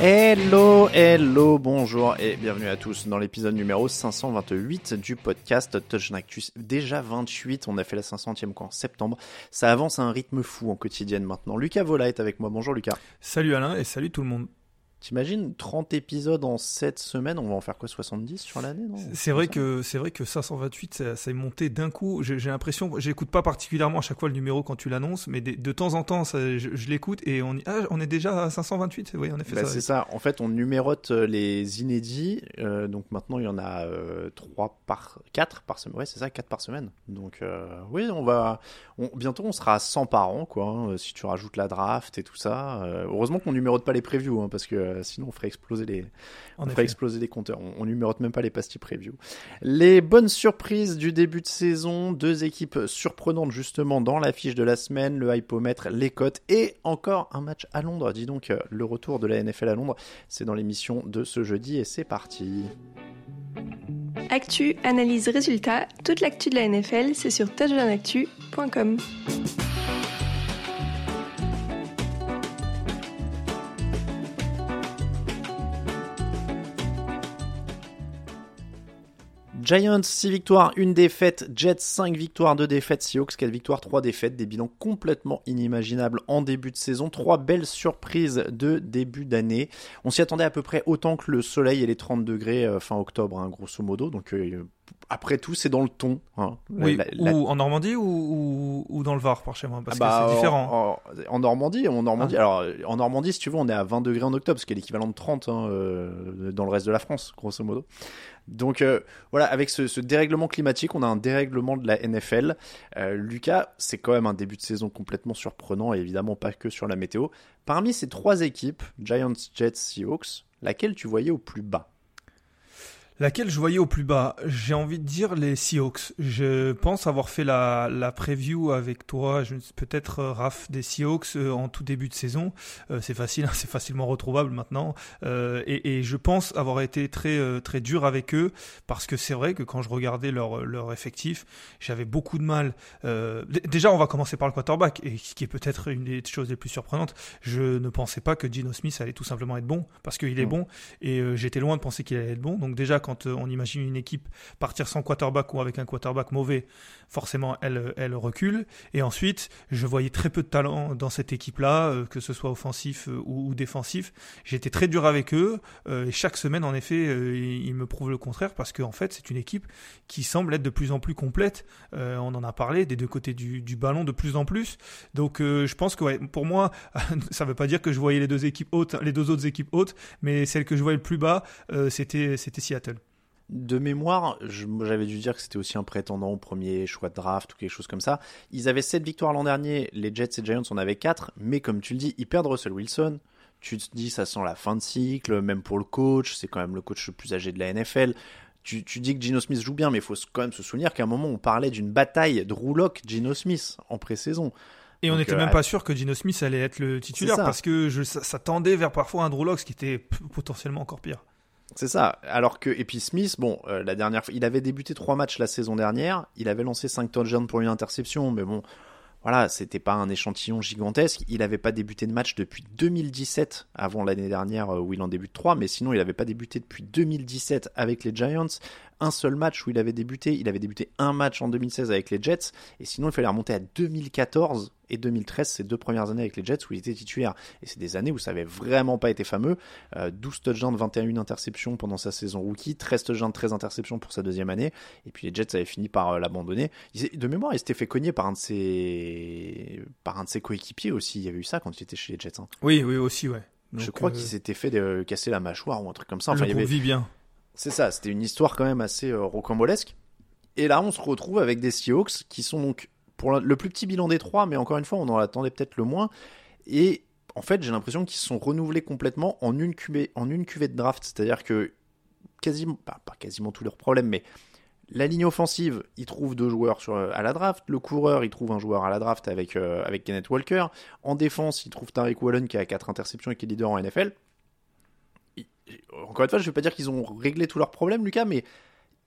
Hello, hello, bonjour et bienvenue à tous dans l'épisode numéro 528 du podcast Touch Actus. Déjà 28, on a fait la 500e quoi en septembre. Ça avance à un rythme fou en quotidienne maintenant. Lucas Vola est avec moi. Bonjour Lucas. Salut Alain et salut tout le monde. T'imagines 30 épisodes en 7 semaines, on va en faire quoi 70 sur l'année C'est vrai que c'est vrai que 528 ça, ça est monté d'un coup. J'ai l'impression, j'écoute pas particulièrement à chaque fois le numéro quand tu l'annonces, mais de, de temps en temps ça, je, je l'écoute et on ah, on est déjà à 528. Oui, en effet. Bah, c'est ça. En fait, on numérote euh, les inédits. euh, donc maintenant, il y en a euh, 3 par 4 par semaine. Ouais, c'est ça, 4 par semaine. Donc euh, oui, on va on- bientôt on sera à 100 par an quoi, hein, si tu rajoutes la draft et tout ça. Heureusement qu'on numérote pas les previews hein, parce que euh, sinon on ferait exploser les on ferait exploser les compteurs. On, on numérote même pas les pastilles preview. Les bonnes surprises du début de saison, deux équipes surprenantes justement dans l'affiche de la semaine, le hypomètre, les cotes et encore un match à Londres. Dis donc euh, le retour de la NFL à Londres, c'est dans l'émission de ce jeudi et c'est parti. Actu, analyse, résultat, toute l'actu de la NFL, c'est sur touchdownactu.com. Giants 6 victoires, 1 défaite, Jets 5 victoires, 2 défaites, Seahawks 4 victoires, 3 défaites, des bilans complètement inimaginables en début de saison, 3 belles surprises de début d'année. On s'y attendait à peu près autant que le soleil et les 30 degrés euh, fin octobre, hein, grosso modo, donc euh, après tout c'est dans le ton. hein. La- Oui, la- la- ou en Normandie ou, ou, ou dans le Var par chez moi, parce Ah bah, que c'est différent. En, en- en Normandie, en Normandie, Ah. alors en Normandie, si tu veux, on est à 20 degrés en octobre, ce qui est l'équivalent de 30 hein, euh, dans le reste de la France, grosso modo. Donc euh, voilà, avec ce, dérèglement climatique, on a un dérèglement de la NFL. Euh, Lucas, c'est quand même un début de saison complètement surprenant, et évidemment pas que sur la météo. Parmi ces trois équipes, Giants, Jets, Seahawks, laquelle tu voyais au plus bas? Laquelle je voyais au plus bas? J'ai envie de dire les Seahawks. Je pense avoir fait la, la preview avec toi, peut-être euh, Raph des Seahawks euh, en tout début de saison. Euh, c'est facile, hein, c'est facilement retrouvable maintenant. Euh, et, et je pense avoir été très euh, très dur avec eux parce que c'est vrai que quand je regardais leur leur effectif, j'avais beaucoup de mal. Euh, déjà, on va commencer par le quarterback et ce qui est peut-être une des choses les plus surprenantes. Je ne pensais pas que Gino Smith allait tout simplement être bon parce qu'il est Mm. bon et j'étais loin de penser qu'il allait être bon. Donc déjà, quand euh, on imagine une équipe partir sans quarterback ou avec un quarterback mauvais, forcément, elle, recule. Et ensuite, je voyais très peu de talent dans cette équipe-là, euh, que ce soit offensif euh, ou, défensif. J'étais très dur avec eux. et chaque semaine, en effet, ils me prouvent le contraire parce qu'en fait, c'est une équipe qui semble être de plus en plus complète. On en a parlé des deux côtés du, ballon de plus en plus. Donc, je pense que pour moi, ça ne veut pas dire que je voyais les deux équipes hautes, les deux autres équipes hautes, mais celle que je voyais le plus bas, c'était c'était Seattle. De mémoire, j'avais dû dire que c'était aussi un prétendant au premier choix de draft ou quelque chose comme ça. Ils avaient 7 victoires l'an dernier, les Jets et Giants en avaient 4, mais comme tu le dis, ils perdent Russell Wilson. tu te dis ça sent la fin de cycle, même pour le coach, c'est quand même le coach le plus âgé de la NFL. Tu, tu dis que Gino Smith joue bien, mais il faut quand même se souvenir qu'à un moment on parlait d'une bataille de rouloc Gino Smith en pré-saison. Et on n'était euh, même pas sûr que Gino Smith allait être le titulaire parce que je, ça, ça tendait vers parfois un Drew Lock, ce qui était potentiellement encore pire. C'est ça. Alors que et Smith, bon, euh, la dernière fois, il avait débuté trois matchs la saison dernière. Il avait lancé 5 touchdowns pour une interception, mais bon, voilà, c'était pas un échantillon gigantesque. Il avait pas débuté de match depuis 2017, avant l'année dernière euh, où il en débute 3, mais sinon il avait pas débuté depuis 2017 avec les Giants. Un seul match où il avait débuté, il avait débuté un match en 2016 avec les Jets, et sinon il fallait remonter à 2014 et 2013, ces deux premières années avec les Jets où il était titulaire. Et c'est des années où ça avait vraiment pas été fameux. Euh, 12 touchdowns, 21 interceptions pendant sa saison rookie, 13 touchdowns, 13 interceptions pour sa deuxième année. Et puis les Jets avaient fini par euh, l'abandonner. De mémoire, il s'était fait cogner par un de ses, par un de ses coéquipiers aussi. Il y avait eu ça quand il était chez les Jets. hein. Oui, oui, aussi, ouais. Je crois euh, qu'il s'était fait euh, casser la mâchoire ou un truc comme ça. Enfin, le il y avait... vit bien. C'est ça, c'était une histoire quand même assez euh, rocambolesque. Et là, on se retrouve avec des Seahawks qui sont donc pour le- plus petit bilan des trois, mais encore une fois, on en attendait peut-être le moins. Et en fait, j'ai l'impression qu'ils se sont renouvelés complètement en une cuvée, en une cuvée de draft. C'est-à-dire que quasiment, pas, quasiment tous leurs problèmes, mais la ligne offensive, ils trouvent deux joueurs sur, à la draft. Le coureur, ils trouvent un joueur à la draft avec, euh, avec Kenneth Walker. En défense, ils trouvent Tariq Wallen qui a 4 interceptions et qui est leader en NFL. Encore une fois, je ne vais pas dire qu'ils ont réglé tous leurs problèmes, Lucas, mais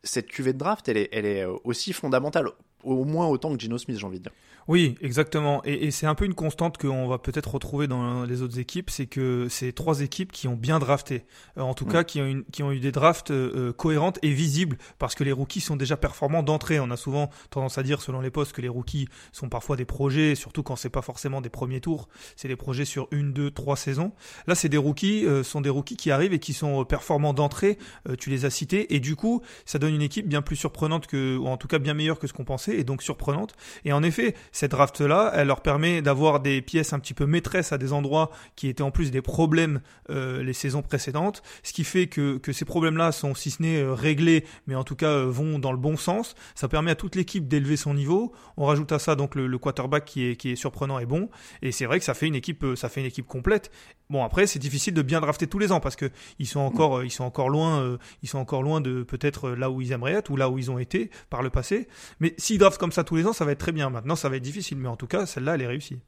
cette cuvée de draft, elle est, elle est euh, aussi fondamentale, au moins autant que Gino Smith, j'ai envie de dire. Oui, exactement. Et, et c'est un peu une constante qu'on va peut-être retrouver dans les autres équipes, c'est que c'est trois équipes qui ont bien drafté. Euh, en tout Mm. cas, qui ont, une- qui ont eu des drafts euh, euh, cohérentes et visibles, parce que les rookies sont déjà performants d'entrée. On a souvent tendance à dire, selon les postes, que les rookies sont parfois des projets, surtout quand c'est pas forcément des premiers tours, c'est des projets sur une, deux, trois saisons. Là, c'est des rookies, euh, sont des rookies qui arrivent et qui sont performants d'entrée. Tu les as cités, et du coup, ça donne une équipe bien plus surprenante que, ou en tout cas bien meilleure que ce qu'on pensait, et donc surprenante. Et en effet, cette draft-là, elle leur permet d'avoir des pièces un petit peu maîtresses à des endroits qui étaient en plus des problèmes euh, les saisons précédentes, ce qui fait que, que ces problèmes-là sont, si ce n'est euh, réglés, mais en tout cas euh, vont dans le bon sens. Ça permet à toute l'équipe d'élever son niveau. On rajoute à ça donc le, quarterback qui est, qui est surprenant et bon. Et c'est vrai que ça fait une équipe, ça fait une équipe complète. Bon après, c'est difficile de bien drafter tous les ans parce que ils sont encore, ils sont encore loin, ils sont encore loin de peut-être là où ils aimeraient être ou là où ils ont été par le passé. Mais s'ils comme ça tous les ans, ça va être très bien. Maintenant, ça va être difficile, mais en tout cas, celle-là, elle est réussie.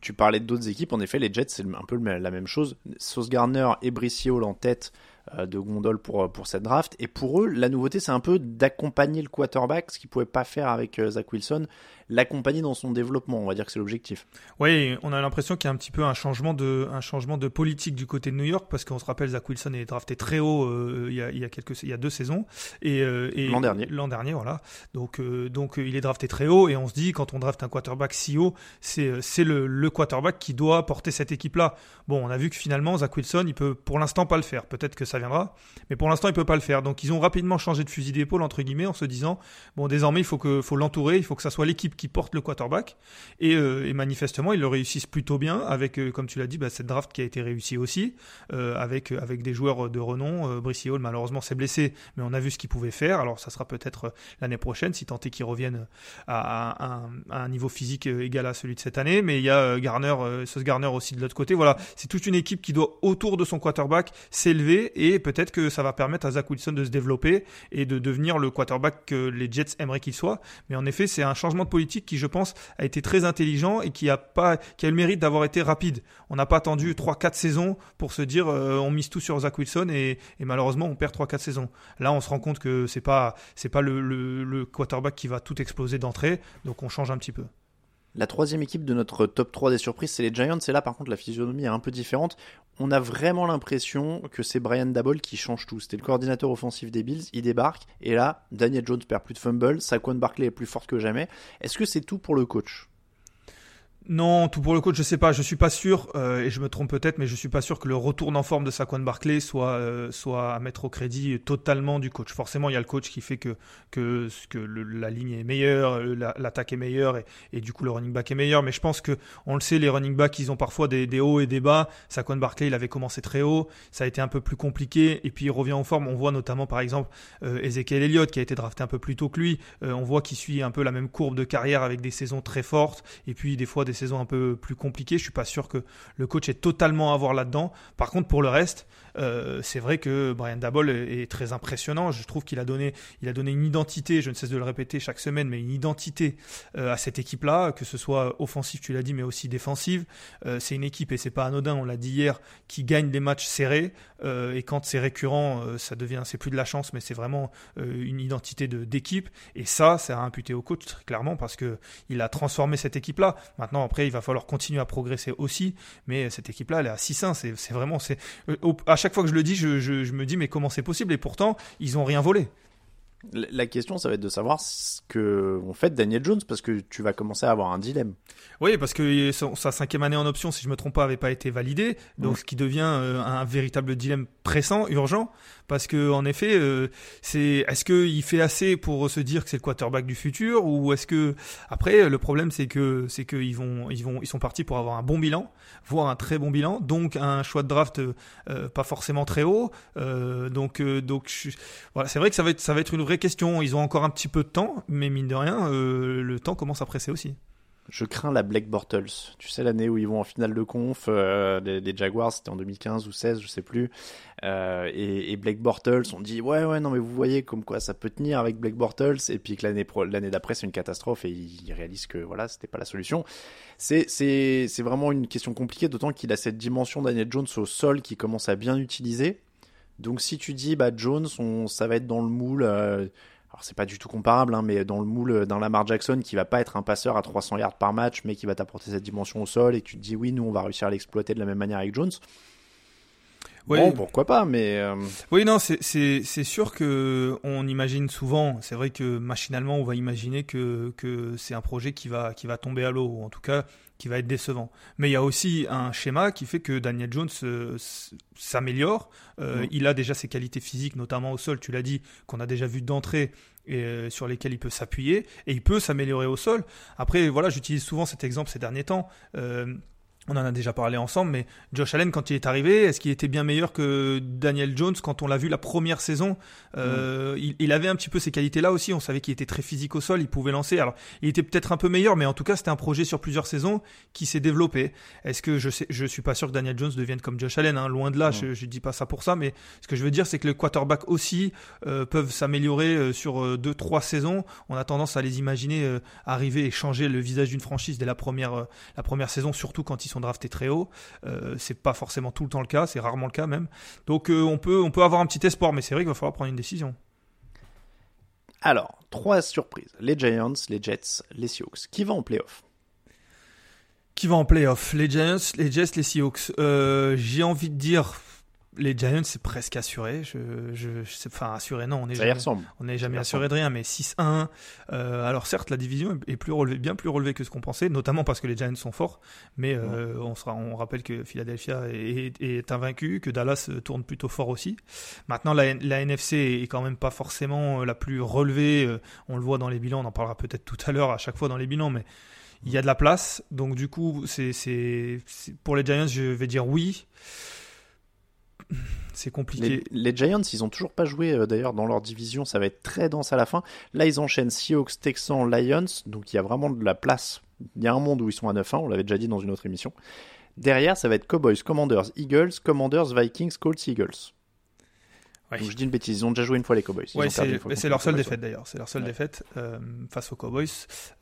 Tu parlais d'autres équipes, en effet, les Jets, c'est un peu la même chose. Sauce Garner et Hall en tête de gondole pour, pour cette draft. Et pour eux, la nouveauté, c'est un peu d'accompagner le quarterback, ce qu'ils ne pouvaient pas faire avec euh, Zach Wilson, l'accompagner dans son développement. On va dire que c'est l'objectif. Oui, on a l'impression qu'il y a un petit peu un changement de, un changement de politique du côté de New York parce qu'on se rappelle Zach Wilson est drafté très haut euh, il, y a, il y a quelques, il y a deux saisons et, euh, et L'an dernier. L'an dernier, voilà. Donc, euh, donc euh, il est drafté très haut et on se dit quand on draft un quarterback si haut, c'est, euh, c'est le, le quarterback qui doit porter cette équipe-là. Bon, on a vu que finalement Zach Wilson, il peut pour l'instant pas le faire. Peut-être que ça viendra, mais pour l'instant il peut pas le faire. Donc ils ont rapidement changé de fusil d'épaule entre guillemets en se disant bon désormais il faut que, faut l'entourer, il faut que ça soit l'équipe qui porte le quarterback. Et, euh, manifestement, ils le réussissent plutôt bien avec, euh, comme tu l'as dit, bah, cette draft qui a été réussie aussi, euh, avec, avec des joueurs de renom. Brice Hall, malheureusement, s'est blessé, mais on a vu ce qu'il pouvait faire. Alors, ça sera peut-être l'année prochaine, si tant est qu'il revienne à, un, niveau physique égal à celui de cette année. Mais il y a Garner, Sauce Garner aussi de l'autre côté. Voilà, c'est toute une équipe qui doit, autour de son quarterback, s'élever et peut-être que ça va permettre à Zach Wilson de se développer et de devenir le quarterback que les Jets aimeraient qu'il soit. Mais en effet, c'est un changement de politique qui, je pense, a été très intelligent et qui a pas, qui a le mérite d'avoir été rapide. On n'a pas attendu 3-4 saisons pour se dire euh, on mise tout sur Zach Wilson et, et malheureusement on perd 3-4 saisons. Là, on se rend compte que c'est pas c'est pas le quarterback qui va tout exploser d'entrée, donc on change un petit peu. La troisième équipe de notre top 3 des surprises, c'est les Giants. Et là, par contre, la physionomie est un peu différente. On a vraiment l'impression que c'est Brian Dabble qui change tout. C'était le coordinateur offensif des Bills, il débarque. Et là, Daniel Jones perd plus de fumble. Saquon Barkley est plus forte que jamais. Est-ce que c'est tout pour le coach? Non, tout pour le coach, je sais pas, je suis pas sûr, euh, et je me trompe peut-être, mais je suis pas sûr que le retour en forme de Saquon Barclay soit euh, soit à mettre au crédit totalement du coach. Forcément, il y a le coach qui fait que que la ligne est meilleure, la- l'attaque est meilleure, et, du coup le running back est meilleur. Mais je pense que on le sait, les running backs, ils ont parfois des, hauts et des bas. Saquon Barclay, il avait commencé très haut, ça a été un peu plus compliqué, et puis il revient en forme. On voit notamment par exemple euh, Ezekiel Elliott qui a été drafté un peu plus tôt que lui. Euh, on voit qu'il suit un peu la même courbe de carrière avec des saisons très fortes, et puis des fois des saisons un peu plus compliquées. Je suis pas sûr que le coach est totalement à voir là-dedans. Par contre, pour le reste, euh, c'est vrai que Brian Dabol est, très impressionnant. Je trouve qu'il a donné, il a donné une identité. Je ne cesse de le répéter chaque semaine, mais une identité euh, à cette équipe-là, que ce soit offensive, tu l'as dit, mais aussi défensive. Euh, c'est une équipe et c'est pas anodin. On l'a dit hier, qui gagne des matchs serrés. et quand c'est récurrent, ça devient, c'est plus de la chance, mais c'est vraiment une identité de d'équipe. Et ça, c'est à imputer au coach très clairement parce que il a transformé cette équipe-là. Maintenant, après, il va falloir continuer à progresser aussi. Mais cette équipe-là, elle est à 6-1. C'est vraiment, c'est à chaque fois que je le dis, je, je me dis mais comment c'est possible? Et pourtant, ils ont rien volé. La question, ça va être de savoir ce que on fait Daniel Jones parce que tu vas commencer à avoir un dilemme. Oui, parce que sa cinquième année en option, si je me trompe pas, avait pas été validée, donc ce qui devient euh, un véritable dilemme pressant, urgent, parce que en effet, euh, c'est est-ce qu'il fait assez pour se dire que c'est le quarterback du futur ou est-ce que après le problème c'est que c'est qu'ils vont ils vont ils sont partis pour avoir un bon bilan, voire un très bon bilan, donc un choix de draft euh, pas forcément très haut, donc donc voilà, c'est vrai que ça va être ça va être une vraie question. Ils ont encore un petit peu de temps, mais mine de rien, euh, le temps commence à presser aussi. Je crains la Black Bortles. Tu sais, l'année où ils vont en finale de conf, euh, les, Jaguars, c'était en 2015 ou 16, je sais plus. Euh, et, et, Blake Bortles, on dit ouais, ouais, non, mais vous voyez comme quoi ça peut tenir avec Blake Bortles. Et puis que l'année, l'année d'après, c'est une catastrophe et ils réalisent que voilà, c'était pas la solution. C'est, c'est, c'est vraiment une question compliquée, d'autant qu'il a cette dimension Daniel Jones au sol qui commence à bien utiliser. Donc si tu dis bah Jones, on, ça va être dans le moule. Euh, alors c'est pas du tout comparable, hein, mais dans le moule d'un Lamar Jackson qui va pas être un passeur à 300 yards par match, mais qui va t'apporter cette dimension au sol et tu te dis oui, nous on va réussir à l'exploiter de la même manière avec Jones. Oui. Bon, pourquoi pas, mais. Euh, oui, non, c'est sûr que on imagine souvent. C'est vrai que machinalement, on va imaginer que, que c'est un projet qui va qui va tomber à l'eau, ou en tout cas qui va être décevant. Mais il y a aussi un schéma qui fait que Daniel Jones euh, s'améliore. Euh, il a déjà ses qualités physiques, notamment au sol, tu l'as dit, qu'on a déjà vu d'entrée et euh, sur lesquelles il peut s'appuyer et il peut s'améliorer au sol. Après, voilà, j'utilise souvent cet exemple ces derniers temps on en a déjà parlé ensemble, mais Josh Allen, quand il est arrivé, est-ce qu'il était bien meilleur que Daniel Jones quand on l'a vu la première saison? Euh, il, avait un petit peu ces qualités-là aussi. On savait qu'il était très physique au sol, il pouvait lancer. Alors, il était peut-être un peu meilleur, mais en tout cas, c'était un projet sur plusieurs saisons qui s'est développé. Est-ce que je sais, je suis pas sûr que Daniel Jones devienne comme Josh Allen, hein, loin de là. Je, ne dis pas ça pour ça, mais ce que je veux dire, c'est que le quarterback aussi euh, peuvent s'améliorer euh, sur deux, trois saisons. On a tendance à les imaginer arriver et changer le visage d'une franchise dès la première, la première saison, surtout quand ils sont drafté très haut. Euh, c'est pas forcément tout le temps le cas, c'est rarement le cas même. Donc euh, on, peut, on peut avoir un petit espoir, mais c'est vrai qu'il va falloir prendre une décision. Alors, trois surprises. Les Giants, les Jets, les Seahawks. Qui va en playoff? Qui va en playoff? Les Giants, les Jets, les Seahawks. Euh, j'ai envie de dire les Giants, c'est presque assuré. Je, je, enfin, assuré, non, on n'est jamais, on n'est jamais assuré de rien, mais 6-1. Euh, alors, certes, la division est plus relevée, bien plus relevée que ce qu'on pensait, notamment parce que les Giants sont forts, mais euh, on, sera, on rappelle que Philadelphia est, est, invaincu, que Dallas tourne plutôt fort aussi. Maintenant, la, la, NFC est quand même pas forcément la plus relevée. Euh, on le voit dans les bilans, on en parlera peut-être tout à l'heure à chaque fois dans les bilans, mais il y a de la place. Donc, du coup, c'est, pour les Giants, je vais dire oui c'est compliqué. Les, Giants, ils ont toujours pas joué euh, d'ailleurs dans leur division, ça va être très dense à la fin. Là, ils enchaînent Seahawks, Texans, Lions, donc il y a vraiment de la place. Il y a un monde où ils sont à 9-1, on l'avait déjà dit dans une autre émission. Derrière, ça va être Cowboys, Commanders, Eagles, Commanders, Vikings, Colts, Eagles je dis une bêtise, ils ont déjà joué une fois les Cowboys. c'est leur seule défaite d'ailleurs. C'est leur seule défaite euh, face aux Cowboys,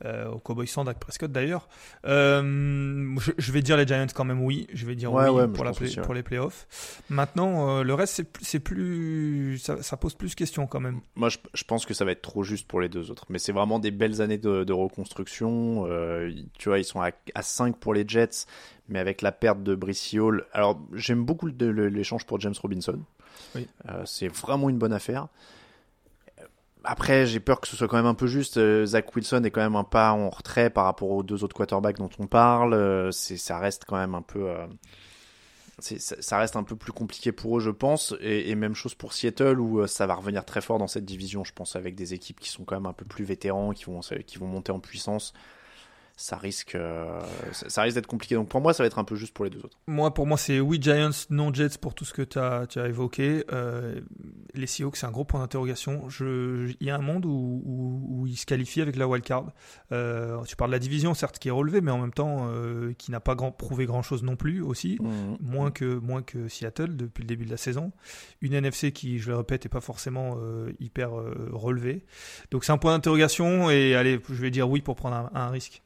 euh, aux Cowboys sans Dak Prescott d'ailleurs. Euh, je, vais dire les Giants quand même oui. Je vais dire oui pour, la pour les playoffs. Maintenant, le reste c'est plus, ça, pose plus de questions quand même. Moi, je, pense que ça va être trop juste pour les deux autres. Mais c'est vraiment des belles années de, reconstruction. tu vois, ils sont à, à 5 pour les Jets, mais avec la perte de Brice Hall. Alors, j'aime beaucoup l'échange pour James Robinson. Euh, c'est vraiment une bonne affaire. Après, j'ai peur que ce soit quand même un peu juste. Euh, Zach Wilson est quand même un pas en retrait par rapport aux deux autres quarterbacks dont on parle. Euh, c'est, ça reste quand même un peu. ça reste un peu plus compliqué pour eux, je pense. Et, même chose pour Seattle, où ça va revenir très fort dans cette division, je pense, avec des équipes qui sont quand même un peu plus vétérans, qui vont, qui vont monter en puissance ça risque, euh, ça risque d'être compliqué. Donc pour moi, ça va être un peu juste pour les deux autres. Moi, pour moi, c'est oui Giants, non Jets pour tout ce que tu as, as évoqué. Euh, les Seahawks, c'est un gros point d'interrogation. Il y a un monde où, où, où ils se qualifient avec la wildcard. Euh, tu parles de la division, certes, qui est relevée, mais en même temps, euh, qui n'a pas grand, prouvé grand-chose non plus aussi, Mhm. moins, que, moins que Seattle depuis le début de la saison. Une NFC qui, je le répète, n'est pas forcément euh, hyper euh, relevée. Donc c'est un point d'interrogation et allez, je vais dire oui pour prendre un, un risque.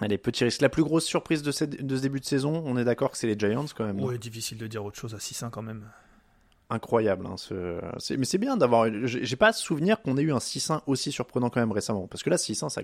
Allez, petit risque. La plus grosse surprise de, cette- de ce début de saison, on est d'accord que c'est les Giants quand même. Ouais, difficile de dire autre chose à 6-1 quand même. Incroyable. Hein, ce... Mais c'est bien d'avoir. J'ai j'ai pas souvenir qu'on ait eu un 6-1 aussi surprenant quand même récemment. Parce que là, 6-1, ça...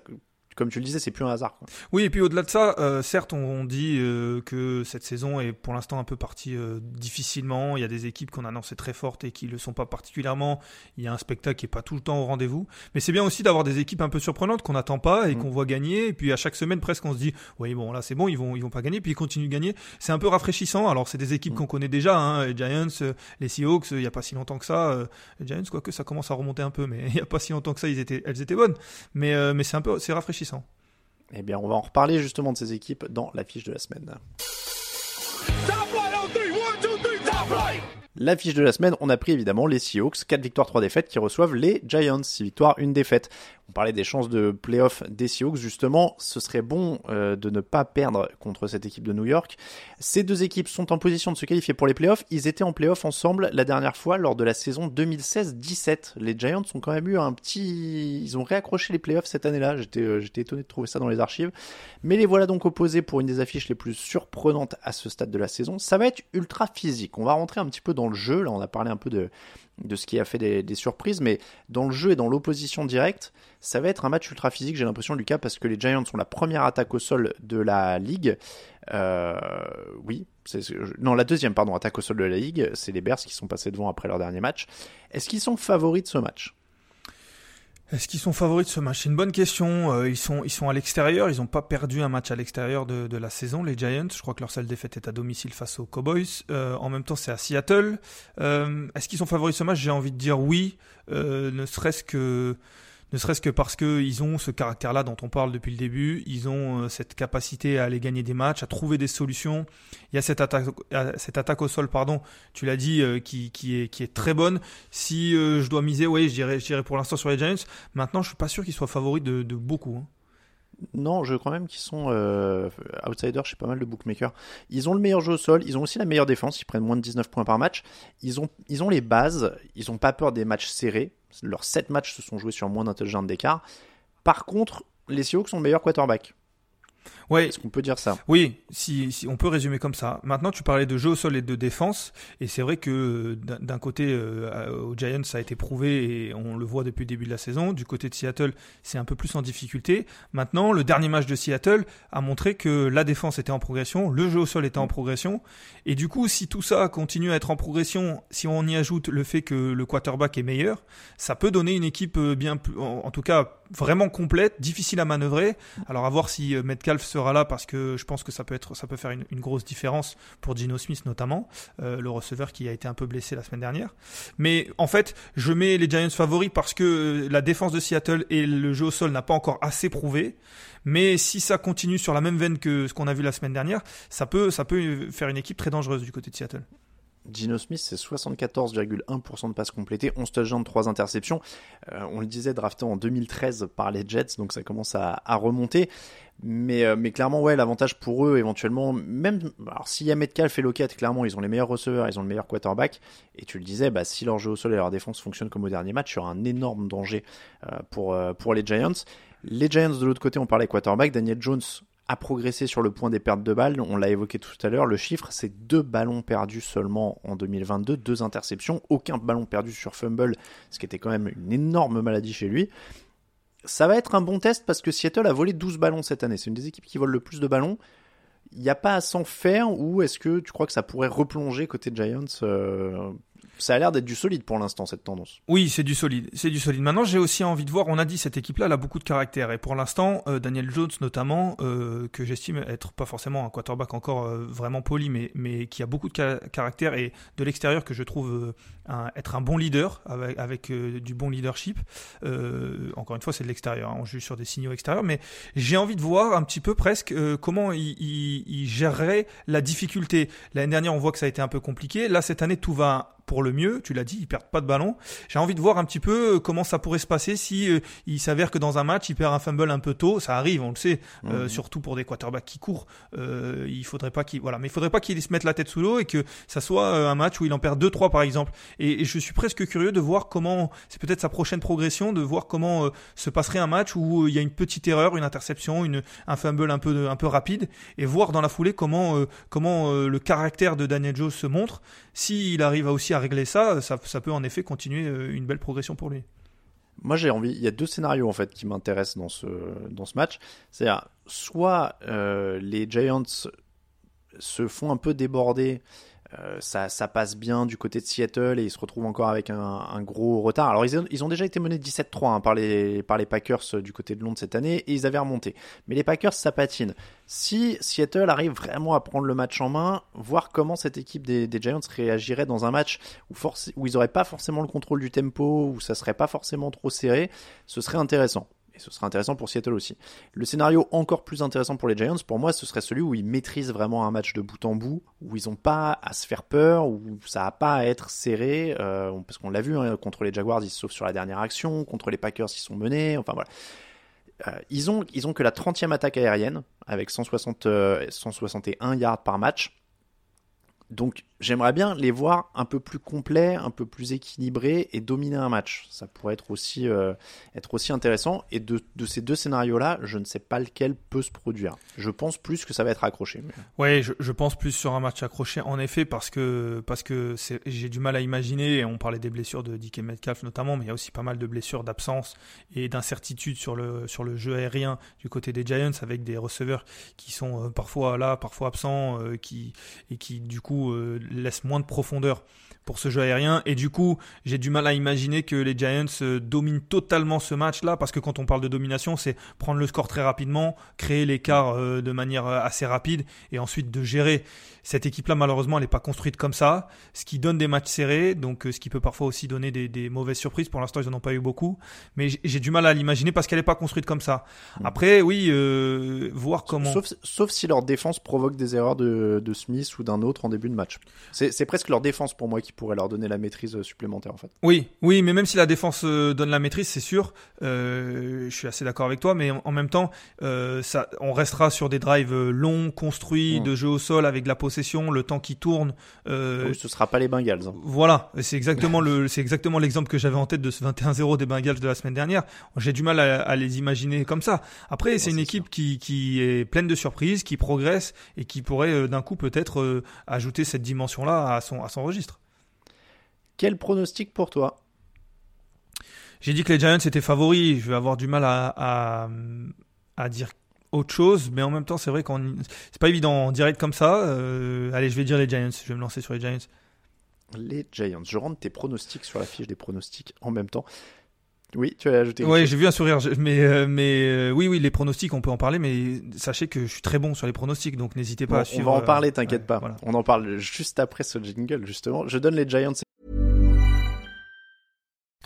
comme tu le disais, c'est plus un hasard. quoi. Oui, et puis au-delà de ça, euh, certes, on, on dit euh, que cette saison est pour l'instant un peu partie euh, difficilement. Il y a des équipes qu'on annonçait très fortes et qui ne le sont pas particulièrement. Il y a un spectacle qui est pas tout le temps au rendez-vous. Mais c'est bien aussi d'avoir des équipes un peu surprenantes qu'on n'attend pas et Mm. qu'on voit gagner. Et puis à chaque semaine, presque, on se dit, oui, bon, là, c'est bon, ils vont, ils vont pas gagner. Puis ils continuent de gagner. C'est un peu rafraîchissant. Alors, c'est des équipes Mm. qu'on connaît déjà, hein, les Giants, euh, les Seahawks. euh, Il y a pas si longtemps que ça. euh, les Giants, quoique ça commence à remonter un peu, mais il y a pas si longtemps que ça, ils étaient, elles étaient bonnes. Mais, mais c'est un peu, c'est rafraîchissant. Eh bien, on va en reparler justement de ces équipes dans l'affiche de la semaine. L'affiche de la semaine, on a pris évidemment les Seahawks, 4 victoires, 3 défaites, qui reçoivent les Giants, 6 victoires, 1 défaite. On parlait des chances de playoff des Seahawks, justement, ce serait bon euh, de ne pas perdre contre cette équipe de New York. Ces deux équipes sont en position de se qualifier pour les playoffs. Ils étaient en playoff ensemble la dernière fois lors de la saison 2016-17. Les Giants ont quand même eu un petit... Ils ont réaccroché les playoffs cette année-là. J'étais euh, étonné de trouver ça dans les archives. Mais les voilà donc opposés pour une des affiches les plus surprenantes à ce stade de la saison. Ça va être ultra physique. On va rentrer un petit peu dans le jeu. Là, on a parlé un peu de, de ce qui a fait des, surprises, mais dans le jeu et dans l'opposition directe, ça va être un match ultra physique, j'ai l'impression, Lucas, parce que les Giants sont la première attaque au sol de la ligue. Euh, oui, non, la deuxième, pardon, attaque au sol de la ligue. C'est les Bears qui sont passés devant après leur dernier match. Est-ce qu'ils sont favoris de ce match? Est-ce qu'ils sont favoris de ce match? C'est une bonne question. Euh, ils sont ils sont à l'extérieur. Ils n'ont pas perdu un match à l'extérieur de, de la saison. Les Giants. Je crois que leur seule défaite est à domicile face aux Cowboys. Euh, en même temps, c'est à Seattle. Euh, Est-ce qu'ils sont favoris de ce match? J'ai envie de dire oui. Euh, ne serait-ce que ne serait-ce que parce que ils ont ce caractère-là dont on parle depuis le début. Ils ont euh, cette capacité à aller gagner des matchs, à trouver des solutions. Il y a cette attaque, euh, cette attaque au sol, pardon. Tu l'as dit, euh, qui, qui est qui est très bonne. Si je dois miser, oui, je dirais, je dirais pour l'instant sur les Giants. Maintenant, je suis pas sûr qu'ils soient favoris de, de beaucoup. hein. Non, je crois même qu'ils sont euh, outsiders chez pas mal de bookmakers. Ils ont le meilleur jeu au sol, ils ont aussi la meilleure défense, ils prennent moins de 19 points par match. Ils ont, ils ont les bases, ils ont pas peur des matchs serrés. Leurs 7 matchs se sont joués sur moins d'intelligence d'écart. Par contre, les Seahawks sont le meilleur quarterback. Ouais, Est-ce qu'on peut dire ça? Oui, si, si on peut résumer comme ça. Maintenant, tu parlais de jeu au sol et de défense, et c'est vrai que d'un côté, euh, aux Giants, ça a été prouvé et on le voit depuis le début de la saison. Du côté de Seattle, c'est un peu plus en difficulté. Maintenant, le dernier match de Seattle a montré que la défense était en progression, le jeu au sol était en progression, et du coup, si tout ça continue à être en progression, si on y ajoute le fait que le quarterback est meilleur, ça peut donner une équipe euh, bien plus, en, en tout cas vraiment complète, difficile à manœuvrer. Alors à voir si euh, Metcalf sera là parce que je pense que ça peut faire une, une grosse différence pour Gino Smith notamment, euh, le receveur qui a été un peu blessé la semaine dernière. Mais en fait, je mets les Giants favoris parce que euh, la défense de Seattle et le jeu au sol n'a pas encore assez prouvé. Mais si ça continue sur la même veine que ce qu'on a vu la semaine dernière, ça peut, ça peut faire une équipe très dangereuse du côté de Seattle. Gino Smith, c'est 74,1% de passes complétées, 11 touchdowns, 3 interceptions. Euh, on le disait, drafté en 2013 par les Jets, donc ça commence à, remonter. Mais, euh, mais clairement, ouais, l'avantage pour eux, éventuellement, même alors s'il y a Metcalf et Lockett, clairement, ils ont les meilleurs receveurs, ils ont le meilleur quarterback. Et tu le disais, bah, si leur jeu au sol et leur défense fonctionnent comme au dernier match, il y aura un énorme danger euh, pour, pour les Giants. Les Giants, de l'autre côté, on parlait quarterback. Daniel Jones a progressé sur le point des pertes de balles. On l'a évoqué tout à l'heure. Le chiffre, c'est deux ballons perdus seulement en 2022, deux interceptions, aucun ballon perdu sur fumble, ce qui était quand même une énorme maladie chez lui. Ça va être un bon test parce que Seattle a volé 12 ballons cette année. C'est une des équipes qui vole le plus de ballons. Il n'y a pas à s'en faire ou est-ce que tu crois que ça pourrait replonger côté Giants euh, Ça a l'air d'être du solide pour l'instant cette tendance. Oui, c'est du solide, c'est du solide. Maintenant, j'ai aussi envie de voir. On a dit cette équipe-là, elle a beaucoup de caractère, et pour l'instant, euh, Daniel Jones notamment, euh, que j'estime être pas forcément un quarterback encore euh, vraiment poli, mais mais qui a beaucoup de ca- caractère et de l'extérieur que je trouve être un bon leader avec, avec du bon leadership. Encore une fois, c'est de l'extérieur. hein, on juge sur des signaux extérieurs, mais j'ai envie de voir un petit peu presque comment il, il, il gérerait la difficulté. L'année dernière, on voit que ça a été un peu compliqué. Là, cette année, tout va pour le mieux. Tu l'as dit, ils perdent pas de ballon. J'ai envie de voir un petit peu euh, comment ça pourrait se passer si euh, il s'avère que dans un match, il perd un fumble un peu tôt. Ça arrive, on le sait, euh, Mhm. surtout pour des quarterbacks qui courent. Euh, il faudrait pas qu'il, voilà, mais il faudrait pas qu'il se mette la tête sous l'eau et que ça soit un match où il en perd 2-3 par exemple. Et, et je suis presque curieux de voir comment, c'est peut-être sa prochaine progression, de voir comment se passerait un match où il y a une petite erreur, une interception, une, un fumble un peu, un peu rapide, et voir dans la foulée comment, comment le caractère de Daniel Jones se montre. S'il arrive à aussi à régler ça, ça, peut en effet continuer euh, une belle progression pour lui. Moi, j'ai envie. Il y a deux scénarios en fait qui m'intéressent dans ce dans ce match. C'est-à-dire, soit euh, les Giants se font un peu déborder. Euh, ça, ça passe bien du côté de Seattle et ils se retrouvent encore avec un, un gros retard. Alors ils ont, ils ont déjà été menés 17-3 hein, par, les, par les Packers euh, du côté de Londres cette année et ils avaient remonté. Mais les Packers, ça patine. Si Seattle arrive vraiment à prendre le match en main, voir comment cette équipe des, des Giants réagirait dans un match où, où ils n'auraient pas forcément le contrôle du tempo, où ça serait pas forcément trop serré, ce serait intéressant. Et ce serait intéressant pour Seattle aussi. Le scénario encore plus intéressant pour les Giants, pour moi, ce serait celui où ils maîtrisent vraiment un match de bout en bout, où ils n'ont pas à se faire peur, où ça n'a pas à être serré, euh, parce qu'on l'a vu, hein, contre les Jaguars, ils se sauvent sur la dernière action, contre les Packers, ils sont menés, enfin voilà. Euh, ils, ont, ils ont que la 30e attaque aérienne, avec 160, euh, 161 yards par match. Donc j'aimerais bien les voir un peu plus complets, un peu plus équilibrés et dominer un match. Ça pourrait être aussi, euh, être aussi intéressant. Et de, de ces deux scénarios-là, je ne sais pas lequel peut se produire. Je pense plus que ça va être accroché. Ouais, je, pense plus sur un match accroché, en effet, parce que parce que j'ai du mal à imaginer. et On parlait des blessures de Dick Metcalf notamment, mais il y a aussi pas mal de blessures, d'absence et d'incertitude sur le sur le jeu aérien du côté des Giants, avec des receveurs qui sont euh, parfois là, parfois absents, euh, qui et qui du coup euh, laissent moins de profondeur pour ce jeu aérien. Et du coup, j'ai du mal à imaginer que les Giants euh, dominent totalement ce match-là, parce que quand on parle de domination, c'est prendre le score très rapidement, créer l'écart euh, de manière euh, assez rapide, et ensuite de gérer. Cette équipe-là, malheureusement, elle n'est pas construite comme ça, ce qui donne des matchs serrés, donc ce qui peut parfois aussi donner des, des mauvaises surprises. Pour l'instant, ils n'en ont pas eu beaucoup, mais j'ai- du mal à l'imaginer parce qu'elle n'est pas construite comme ça. Après, oui, euh, voir comment. Sauf, sauf si leur défense provoque des erreurs de, de Smith ou d'un autre en début de match. C'est c'est presque leur défense pour moi qui pourrait leur donner la maîtrise supplémentaire en fait. Oui, oui, mais même si la défense euh, donne la maîtrise, c'est sûr. euh, je suis assez d'accord avec toi, mais en, même temps, euh, ça, on restera sur des drives euh, longs, construits, Mm. de jeu au sol avec de la possession, le temps qui tourne. euh, Oui, ce sera pas les Bengals. hein. Voilà, c'est exactement le, c'est exactement l'exemple que j'avais en tête de ce 21-0 des Bengals de la semaine dernière. J'ai du mal à, à les imaginer comme ça. Après, c'est une équipe qui, qui est pleine de surprises, qui progresse et qui pourrait euh, d'un coup peut-être ajouter cette dimension-là à son, à son registre. Quel pronostic pour toi? J'ai dit que les Giants étaient favoris. Je vais avoir du mal à, à, à dire autre chose, mais en même temps, c'est vrai qu'on c'est pas évident en direct comme ça. Euh, allez, je vais dire les Giants. Je vais me lancer sur les Giants. Les Giants. Je rentre tes pronostics sur la fiche des pronostics en même temps. Oui, tu as ajouté. chose j'ai vu un sourire, je- mais euh, mais euh, oui, oui, les pronostics, on peut en parler, mais sachez que je suis très bon sur les pronostics, donc n'hésitez pas Bon, à on suivre. va en parler, t'inquiète pas. voilà. On en parle juste après ce jingle, justement. Je donne les Giants.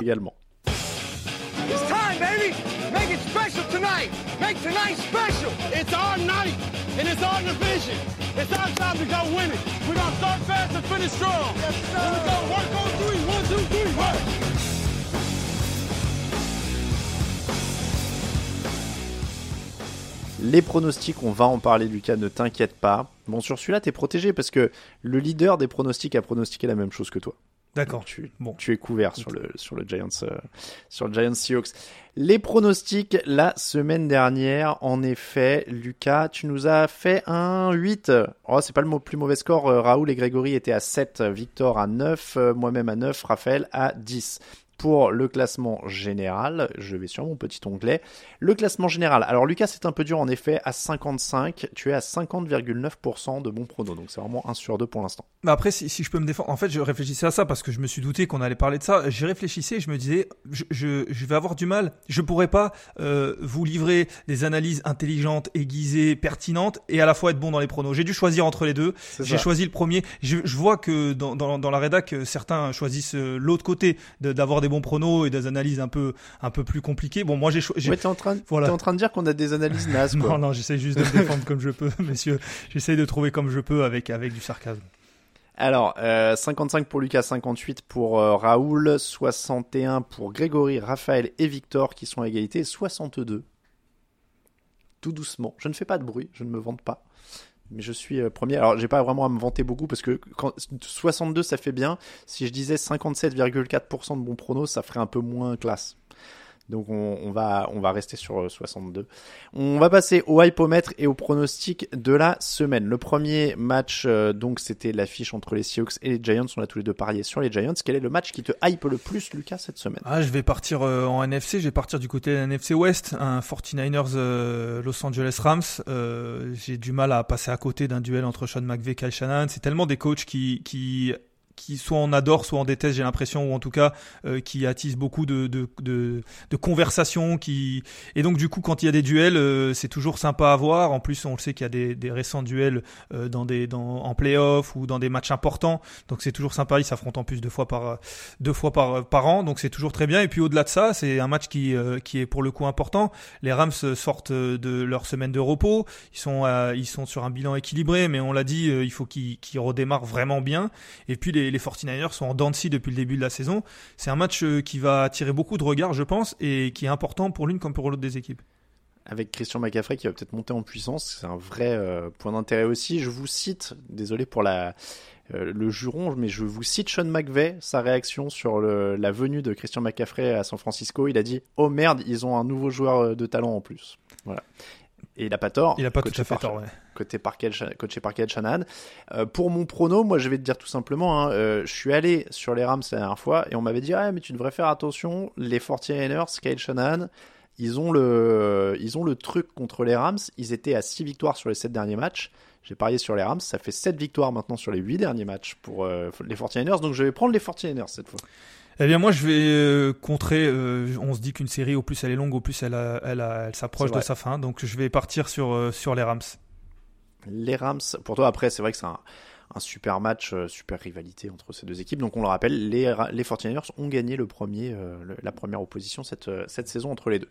Également. It's time, baby. Make it special tonight. Make tonight special. It's our night, and it's our division. It's our time to go win it. We're gonna start fast and finish strong. Yes, sir. Here we go. Work on three. One, two, three. Work. Les pronostics, on va en parler, Lucas, ne t'inquiète pas. Bon, sur celui-là, t'es protégé parce que le leader des pronostics a pronostiqué la même chose que toi. D'accord. Tu, Bon. tu es couvert sur le, sur le Giants, euh, sur le Giants Seahawks. Les pronostics la semaine dernière, en effet, Lucas, tu nous as fait un 8. Oh, c'est pas le plus mauvais score. Euh, Raoul et Grégory étaient à 7, Victor à 9, euh, moi-même à 9, Raphaël à 10. Pour le classement général, je vais sur mon petit onglet. Le classement général. Alors Lucas, c'est un peu dur en effet. À 55, tu es à 50,9% de bons pronos. Donc c'est vraiment 1 sur 2 pour l'instant. Mais après, si, si je peux me défendre, en fait, je réfléchissais à ça parce que je me suis douté qu'on allait parler de ça. J'y réfléchissais et je me disais, je, je, je vais avoir du mal. Je pourrais pas euh, vous livrer des analyses intelligentes, aiguisées, pertinentes et à la fois être bon dans les pronos. J'ai dû choisir entre les deux. J'ai choisi le premier. Je, je vois que dans, dans, dans la rédac, euh, certains choisissent euh, l'autre côté, de- d'avoir des bons pronos et des analyses un peu un peu plus compliquées. Bon, moi j'ai cho- j'ai- Ouais, t'es en train, Voilà. t'es en train de dire qu'on a des analyses nazes, non, non, j'essaie juste de me défendre comme je peux, messieurs. J'essaie de trouver comme je peux avec, avec du sarcasme. Alors, euh, 55 pour Lucas, 58 pour euh, Raoul, 61 pour Grégory, Raphaël et Victor qui sont à égalité, et 62. Tout doucement. Je ne fais pas de bruit, je ne me vante pas. Mais je suis euh, premier. Alors, j'ai pas vraiment à me vanter beaucoup parce que quand 62 ça fait bien. Si je disais 57,4% de bons pronos, ça ferait un peu moins classe. Donc on, va on va rester sur euh, 62. On va passer au hypomètre et au pronostic de la semaine. Le premier match euh, donc c'était l'affiche entre les Seahawks et les Giants. On a tous les deux parié sur les Giants. Quel est le match qui te hype le plus, Lucas, cette semaine? Ah, je vais partir euh, en NFC, je vais partir du côté de la NFC West, un 49ers euh, Los Angeles Rams. Euh, J'ai du mal à passer à côté d'un duel entre Sean McVay et Kyle Shanahan. C'est tellement des coachs qui, qui qui soit on adore, soit on déteste, j'ai l'impression, ou en tout cas euh, qui attisent beaucoup de, de, de, de conversations. Qui... Et donc du coup, quand il y a des duels, euh, c'est toujours sympa à voir. En plus, on le sait qu'il y a des, des récents duels euh, dans des, dans, en playoff ou dans des matchs importants. Donc c'est toujours sympa. Ils s'affrontent en plus deux fois par, deux fois par, par an. Donc c'est toujours très bien. Et puis au-delà de ça, c'est un match qui, euh, qui est pour le coup important. Les Rams sortent de leur semaine de repos. Ils sont, euh, ils sont sur un bilan équilibré, mais on l'a dit, euh, il faut qu'ils qu'ils redémarrent vraiment bien. Et puis les, les 49ers sont en dents de depuis le début de la saison. C'est un match euh, qui va attirer beaucoup de regards, je pense, et qui est important pour l'une comme pour l'autre des équipes. avec Christian McCaffrey qui va peut-être monter en puissance. C'est un vrai euh, point d'intérêt aussi. Je vous cite, désolé pour la, euh, le juron, mais je vous cite Sean McVay, sa réaction sur la venue de Christian McCaffrey à San Francisco. Il a dit Oh merde, ils ont un nouveau joueur de talent en plus. Voilà. Et il a pas tort. Il a pas Coaché tout à fait par- tort, ouais. Côté Kel- coaché par Kel Shanahan. Euh, pour mon prono, moi je vais te dire tout simplement, hein, euh, je suis allé sur les Rams la dernière fois et on m'avait dit ah mais tu devrais faire attention, les 49ers, Kyle Shanahan, ils ont le, ils ont le truc contre les Rams. Ils étaient à 6 victoires sur les 7 derniers matchs. J'ai parié sur les Rams. Ça fait 7 victoires maintenant sur les 8 derniers matchs pour euh, les 49ers. Donc je vais prendre les 49ers cette fois. Eh bien, moi, je vais euh, contrer. euh, on se dit qu'une série, au plus elle est longue, au plus elle, a- elle, a- elle s'approche de sa fin. Donc, je vais partir sur, euh, sur les Rams. Les Rams, pour toi après, c'est vrai que c'est un, un super match, euh, super rivalité entre ces deux équipes. Donc on le rappelle, les, les 49ers ont gagné le premier, euh, le- la première opposition cette, euh, cette saison entre les deux.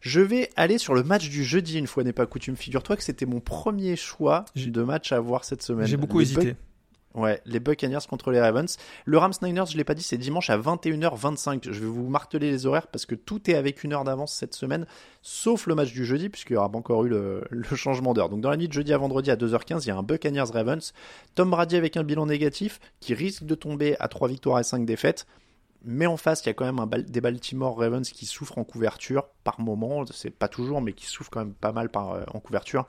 Je vais aller sur le match du jeudi, une fois n'est pas coutume. Figure-toi que c'était mon premier choix de match à voir cette semaine. J'ai beaucoup Les hésité. Ouais, les Buccaneers contre les Ravens. Le Rams Niners, je l'ai pas dit, c'est dimanche à 21h25. Je vais vous marteler les horaires parce que tout est avec une heure d'avance cette semaine, sauf le match du jeudi, puisqu'il n'y aura pas encore eu le, changement d'heure. Donc dans la nuit de jeudi à vendredi à 2h15, il y a un Buccaneers Ravens. Tom Brady avec un bilan négatif qui risque de tomber à 3 victoires et 5 défaites. Mais en face, il y a quand même un des Baltimore Ravens qui souffrent en couverture par moment. C'est pas toujours, mais qui souffrent quand même pas mal euh, en couverture.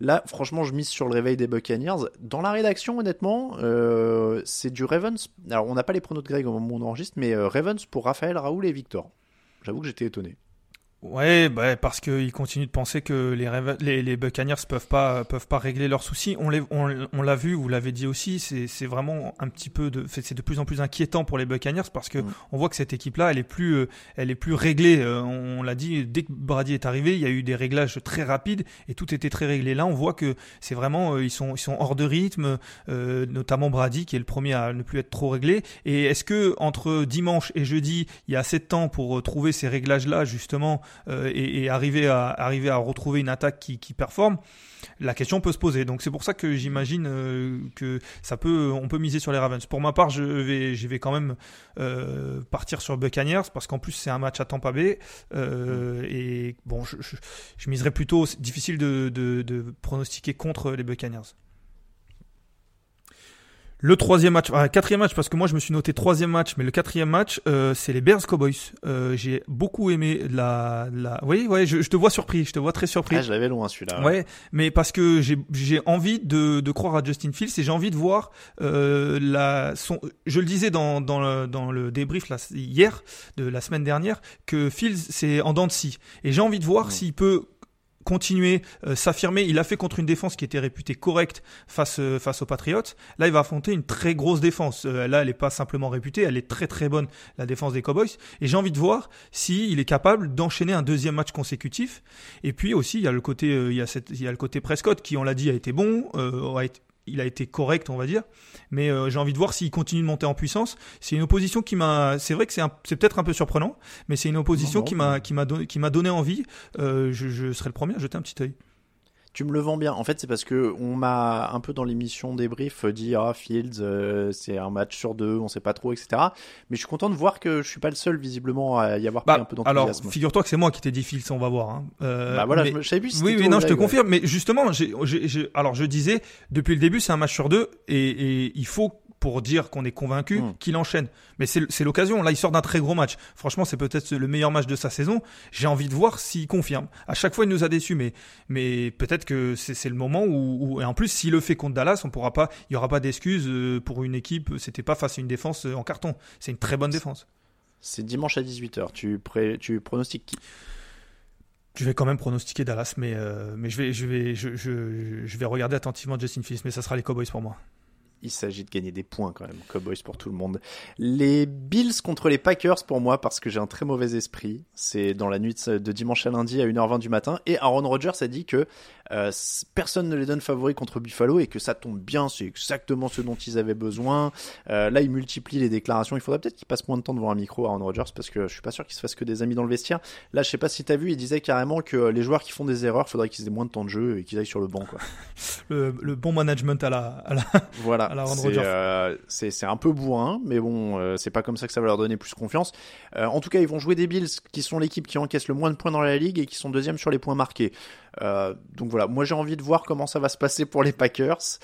Là, franchement, je mise sur le réveil des Buccaneers. Dans la rédaction, honnêtement, euh, c'est du Ravens. Alors, on n'a pas les pronos de Greg au moment où on enregistre, mais euh, Ravens pour Raphaël, Raoul et Victor. J'avoue que j'étais étonné. Ouais, bah, parce qu'ils continuent de penser que les, les, les Buccaneers peuvent pas, peuvent pas régler leurs soucis. On, les- on, on l'a vu, vous l'avez dit aussi, c'est c'est vraiment un petit peu de, c'est de plus en plus inquiétant pour les Buccaneers parce que on voit que cette équipe-là, elle est plus, euh, elle est plus réglée. Euh, On, on l'a dit, dès que Brady est arrivé, il y a eu des réglages très rapides et tout était très réglé. Là, on voit que c'est vraiment, euh, ils sont, ils sont hors de rythme, euh, notamment Brady qui est le premier à ne plus être trop réglé. Et est-ce que entre dimanche et jeudi, il y a assez de temps pour trouver ces réglages-là justement euh, et, arriver à arriver à retrouver une attaque qui, qui performe, la question peut se poser. Donc c'est pour ça que j'imagine euh, que ça peut, on peut miser sur les Ravens. Pour ma part, je vais, je vais quand même euh, partir sur Buccaneers parce qu'en plus c'est un match à Tampa Bay euh, et bon, je, je, je miserais plutôt. difficile de, de, de pronostiquer contre les Buccaneers. Le troisième match, ah, quatrième match, parce que moi je me suis noté troisième match, mais le quatrième match, euh, c'est les Bears Cowboys. Euh, j'ai beaucoup aimé la, la. Oui, ouais, je, je te vois surpris, je te vois très surpris. Ah, je l'avais loin celui-là. Ouais, mais parce que j'ai j'ai envie de, de croire à Justin Fields et j'ai envie de voir euh, la son. Je le disais dans dans le, dans le débrief là, hier de la semaine dernière que Fields c'est en dents de scie et j'ai envie de voir s'il peut continuer, euh, s'affirmer. Il a fait contre une défense qui était réputée correcte face euh, face aux Patriots. Là, il va affronter une très grosse défense. Euh, là, elle n'est pas simplement réputée, elle est très très bonne la défense des Cowboys. Et j'ai envie de voir si il est capable d'enchaîner un deuxième match consécutif. Et puis aussi, il y a le côté il y a cette, il y a le côté Prescott qui, on l'a dit, a été bon, a été, il a été correct, on va dire. Mais euh, j'ai envie de voir s'il continue de monter en puissance. C'est une opposition qui m'a. C'est vrai que c'est c'est peut-être un peu surprenant, mais c'est une opposition Non, non, qui m'a qui m'a donné qui m'a donné envie. Euh, je, je serai le premier à jeter un petit œil. Tu me le vends bien. En fait, c'est parce que on m'a un peu dans l'émission débrief dit ah Fields, euh, c'est un match sur deux, on sait pas trop, etc. Mais je suis content de voir que je suis pas le seul visiblement à y avoir pris un peu Bah, alors, d'enthousiasme. figure-toi que c'est moi qui t'ai dit Fields, on va voir. Hein. Euh, Bah voilà, mais- je, me- je savais plus si Oui, toi non, je te ouais. confirme. Mais justement, j'ai, j'ai, j'ai- alors je disais depuis le début, c'est un match sur deux, et, et il faut pour dire qu'on est convaincu Mm. qu'il enchaîne. Mais c'est, l'occasion. Là, il sort d'un très gros match. Franchement, c'est peut-être le meilleur match de sa saison. J'ai envie de voir s'il confirme. À chaque fois, il nous a déçus, mais mais peut-être que c'est, le moment où, où- et en plus, s'il le fait contre Dallas, on pourra pas, il y aura pas d'excuses euh, pour une équipe. C'était pas face à une défense euh, en carton. C'est une très bonne défense. C'est dimanche à 18h. Tu, pré... tu pronostiques qui? Je vais quand même pronostiquer Dallas, mais euh, mais je vais je vais je, je, je vais regarder attentivement Justin Fields, mais ça sera les Cowboys pour moi. Il s'agit de gagner des points quand même. Cowboys pour tout le monde. Les Bills contre les Packers pour moi parce que j'ai un très mauvais esprit. C'est dans la nuit de dimanche à lundi à 1h20 du matin. Et Aaron Rodgers a dit que euh, personne ne les donne favoris contre Buffalo et que ça tombe bien. C'est exactement ce dont ils avaient besoin. Euh, là, il multiplie les déclarations. Il faudrait peut-être qu'il passe moins de temps devant un micro, Aaron Rodgers, parce que je suis pas sûr qu'il se fasse que des amis dans le vestiaire. Là, je sais pas si t'as vu, il disait carrément que les joueurs qui font des erreurs, faudrait qu'ils aient moins de temps de jeu et qu'ils aillent sur le banc, quoi. Le, le bon management à la à la Voilà, à la Aaron c'est Rodgers. euh, c'est un peu bourrin, mais bon, euh, c'est pas comme ça que ça va leur donner plus confiance. Euh, en tout cas, ils vont jouer des Bills, qui sont l'équipe qui encaisse le moins de points dans la ligue et qui sont deuxième sur les points marqués. Donc voilà, moi j'ai envie de voir comment ça va se passer pour les Packers.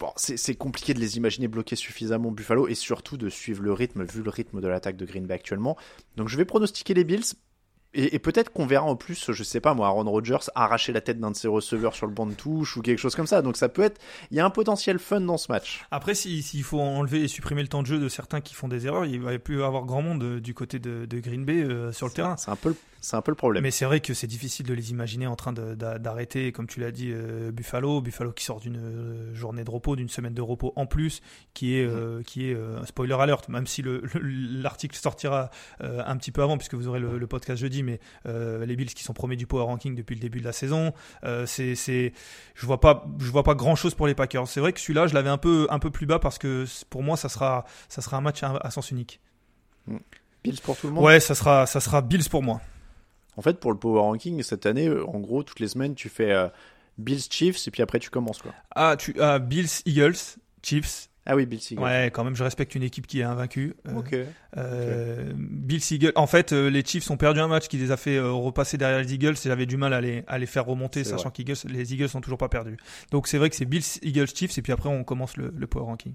Bon, c'est c'est compliqué de les imaginer bloquer suffisamment Buffalo et surtout de suivre le rythme, vu le rythme de l'attaque de Green Bay actuellement. Donc je vais pronostiquer les Bills. Et, et peut-être qu'on verra en plus, je sais pas moi, Aaron Rodgers arracher la tête d'un de ses receveurs sur le banc de touche ou quelque chose comme ça. Donc ça peut être, il y a un potentiel fun dans ce match. Après, si- s'il faut enlever et supprimer le temps de jeu de certains qui font des erreurs, il va plus avoir grand monde euh, du côté de, de Green Bay euh, sur le terrain. C'est un peu, le- c'est un peu le problème. Mais c'est vrai que c'est difficile de les imaginer en train d'arrêter, comme tu l'as dit, euh, Buffalo. Buffalo qui sort d'une euh, journée de repos, d'une semaine de repos en plus, qui est, euh, qui est euh, un spoiler alert, même si le- le- l'article sortira un petit peu avant, puisque vous aurez le, le podcast jeudi, mais les Bills qui sont premiers du power ranking depuis le début de la saison, c'est, je vois pas, je vois pas grand chose pour les Packers. C'est vrai que celui-là, je l'avais un peu, un peu plus bas parce que pour moi, ça sera, ça sera un match à, à sens unique. Bills pour tout le monde. Ouais, ça sera, ça sera Bills pour moi. En fait, pour le power ranking cette année, euh, en gros, toutes les semaines, tu fais euh, Bills Chiefs et puis après tu commences quoi. Ah, tu, ah, Bills, Eagles, Chiefs. Ah oui, Bills Eagles. Ouais, quand même, je respecte une équipe qui est invaincue. Euh, Ok. euh, Bills Eagles. En fait, les Chiefs ont perdu un match qui les a fait repasser derrière les Eagles et j'avais du mal à les, à les faire remonter, sachant qu'Eagles, les Eagles sont toujours pas perdus. Donc c'est vrai que c'est Bills, Eagles, Chiefs et puis après on commence le, le power ranking.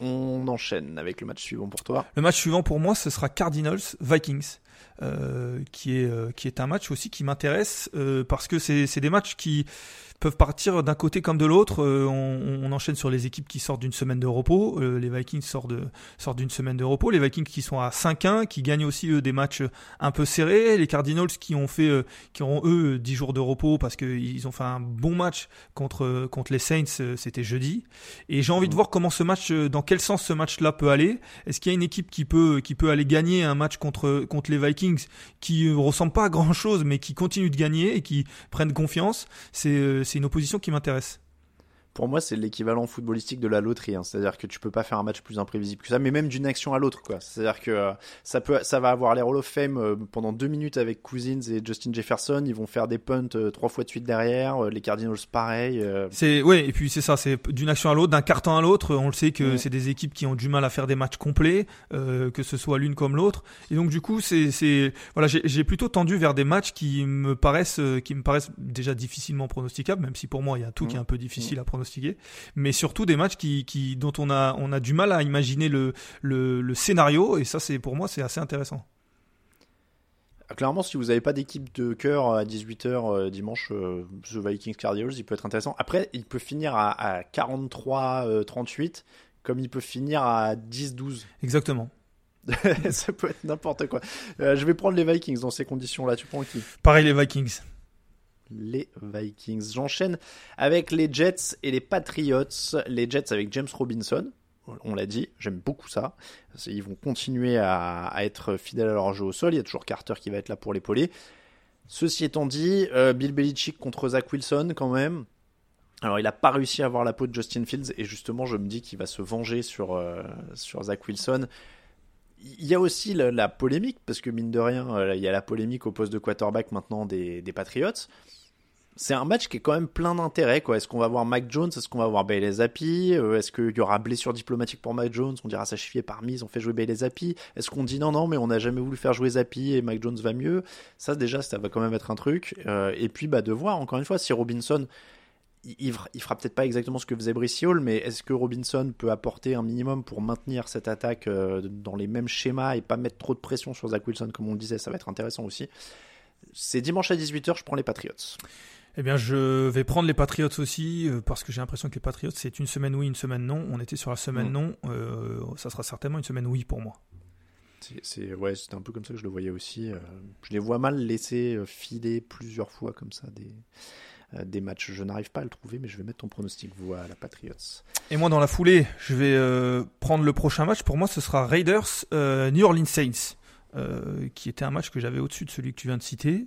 On enchaîne avec le match suivant pour toi. Le match suivant pour moi, ce sera Cardinals Vikings, qui est euh, qui est un match aussi qui m'intéresse euh, parce que c'est c'est des matchs qui peuvent partir d'un côté comme de l'autre. Euh, on, on enchaîne sur les équipes qui sortent d'une semaine de repos. Euh, les Vikings sortent de sortent d'une semaine de repos. Les Vikings qui sont à 5-1, qui gagnent aussi eux, des matchs un peu serrés. Les Cardinals qui ont fait euh, qui auront eux 10 jours de repos parce qu'ils ont fait un bon match contre contre les Saints. euh, C'était jeudi. Et j'ai envie de voir comment ce match, euh, dans quel sens ce match-là peut aller. Est-ce qu'il y a une équipe qui peut, qui peut aller gagner un match contre, contre les Vikings qui ne ressemble pas à grand chose, mais qui continue de gagner et qui prennent confiance C'est, euh, c'est une opposition qui m'intéresse. Pour moi, c'est l'équivalent footballistique de la loterie. Hein. C'est-à-dire que tu peux pas faire un match plus imprévisible que ça, mais même d'une action à l'autre, quoi. C'est-à-dire que euh, ça peut, ça va avoir les Hall of Fame euh, pendant deux minutes avec Cousins et Justin Jefferson. Ils vont faire des punts euh, trois fois de suite derrière. les Cardinals, pareil. C'est, ouais, et puis c'est ça, c'est d'une action à l'autre, d'un carton à l'autre. On le sait que c'est des équipes qui ont du mal à faire des matchs complets, que ce soit l'une comme l'autre. Et donc du coup, c'est, c'est, voilà, j'ai plutôt tendu vers des matchs qui me paraissent, qui me paraissent déjà difficilement pronosticables, même si pour moi il y a tout qui est un peu difficile à pronostiquer mais surtout des matchs qui, qui, dont on a, on a du mal à imaginer le, le, scénario, et ça, c'est pour moi, c'est assez intéressant. Ah, clairement, si vous n'avez pas d'équipe de cœur à 18h euh, dimanche, euh, The Vikings Cardinals, il peut être intéressant. Après, il peut finir à, à 43-38, euh, comme il peut finir à 10-12. Exactement. ça peut être n'importe quoi. je vais prendre les Vikings dans ces conditions-là. Tu prends qui? Pareil, les Vikings les Vikings. J'enchaîne avec les Jets et les Patriots. Les Jets avec James Robinson. On l'a dit, j'aime beaucoup ça. Ils vont continuer à, être fidèles à leur jeu au sol. Il y a toujours Carter qui va être là pour l'épauler. Ceci étant dit, euh, Bill Belichick contre Zach Wilson quand même. Alors il n'a pas réussi à avoir la peau de Justin Fields et justement je me dis qu'il va se venger sur, euh, sur Zach Wilson. Il y a aussi la, polémique, parce que mine de rien, euh, il y a la polémique au poste de quarterback maintenant des, des Patriots c'est un match qui est quand même plein d'intérêt. Est-ce qu'on va voir Mac Jones? Est-ce qu'on va voir Bailey Zappi? Euh, Est-ce qu'il y aura blessure diplomatique pour Mac Jones? On dira ça chiffier par mise, on fait jouer Bailey Zappi. Est-ce qu'on dit non, non, mais on n'a jamais voulu faire jouer Zappi et Mac Jones va mieux? Ça, déjà, ça va quand même être un truc. Euh, et puis, bah, de voir, encore une fois, si Robinson, il, fera peut-être pas exactement ce que faisait Brice Hall, mais est-ce que Robinson peut apporter un minimum pour maintenir cette attaque euh, dans les mêmes schémas et pas mettre trop de pression sur Zach Wilson, comme on le disait? Ça va être intéressant aussi. C'est dimanche à 18h, je prends les Patriots. Eh bien, je vais prendre les Patriots aussi, euh, parce que j'ai l'impression que les Patriots, c'est une semaine oui, une semaine non. On était sur la semaine mm. non, euh, ça sera certainement une semaine oui pour moi. C'est ouais, c'était un peu comme ça que je le voyais aussi. Euh, je les vois mal laisser filer plusieurs fois comme ça des, des matchs. Je n'arrive pas à le trouver, mais je vais mettre ton pronostic voilà Patriots. Et moi, dans la foulée, je vais prendre le prochain match. Pour moi, ce sera Raiders New Orleans Saints. qui était un match que j'avais au-dessus de celui que tu viens de citer.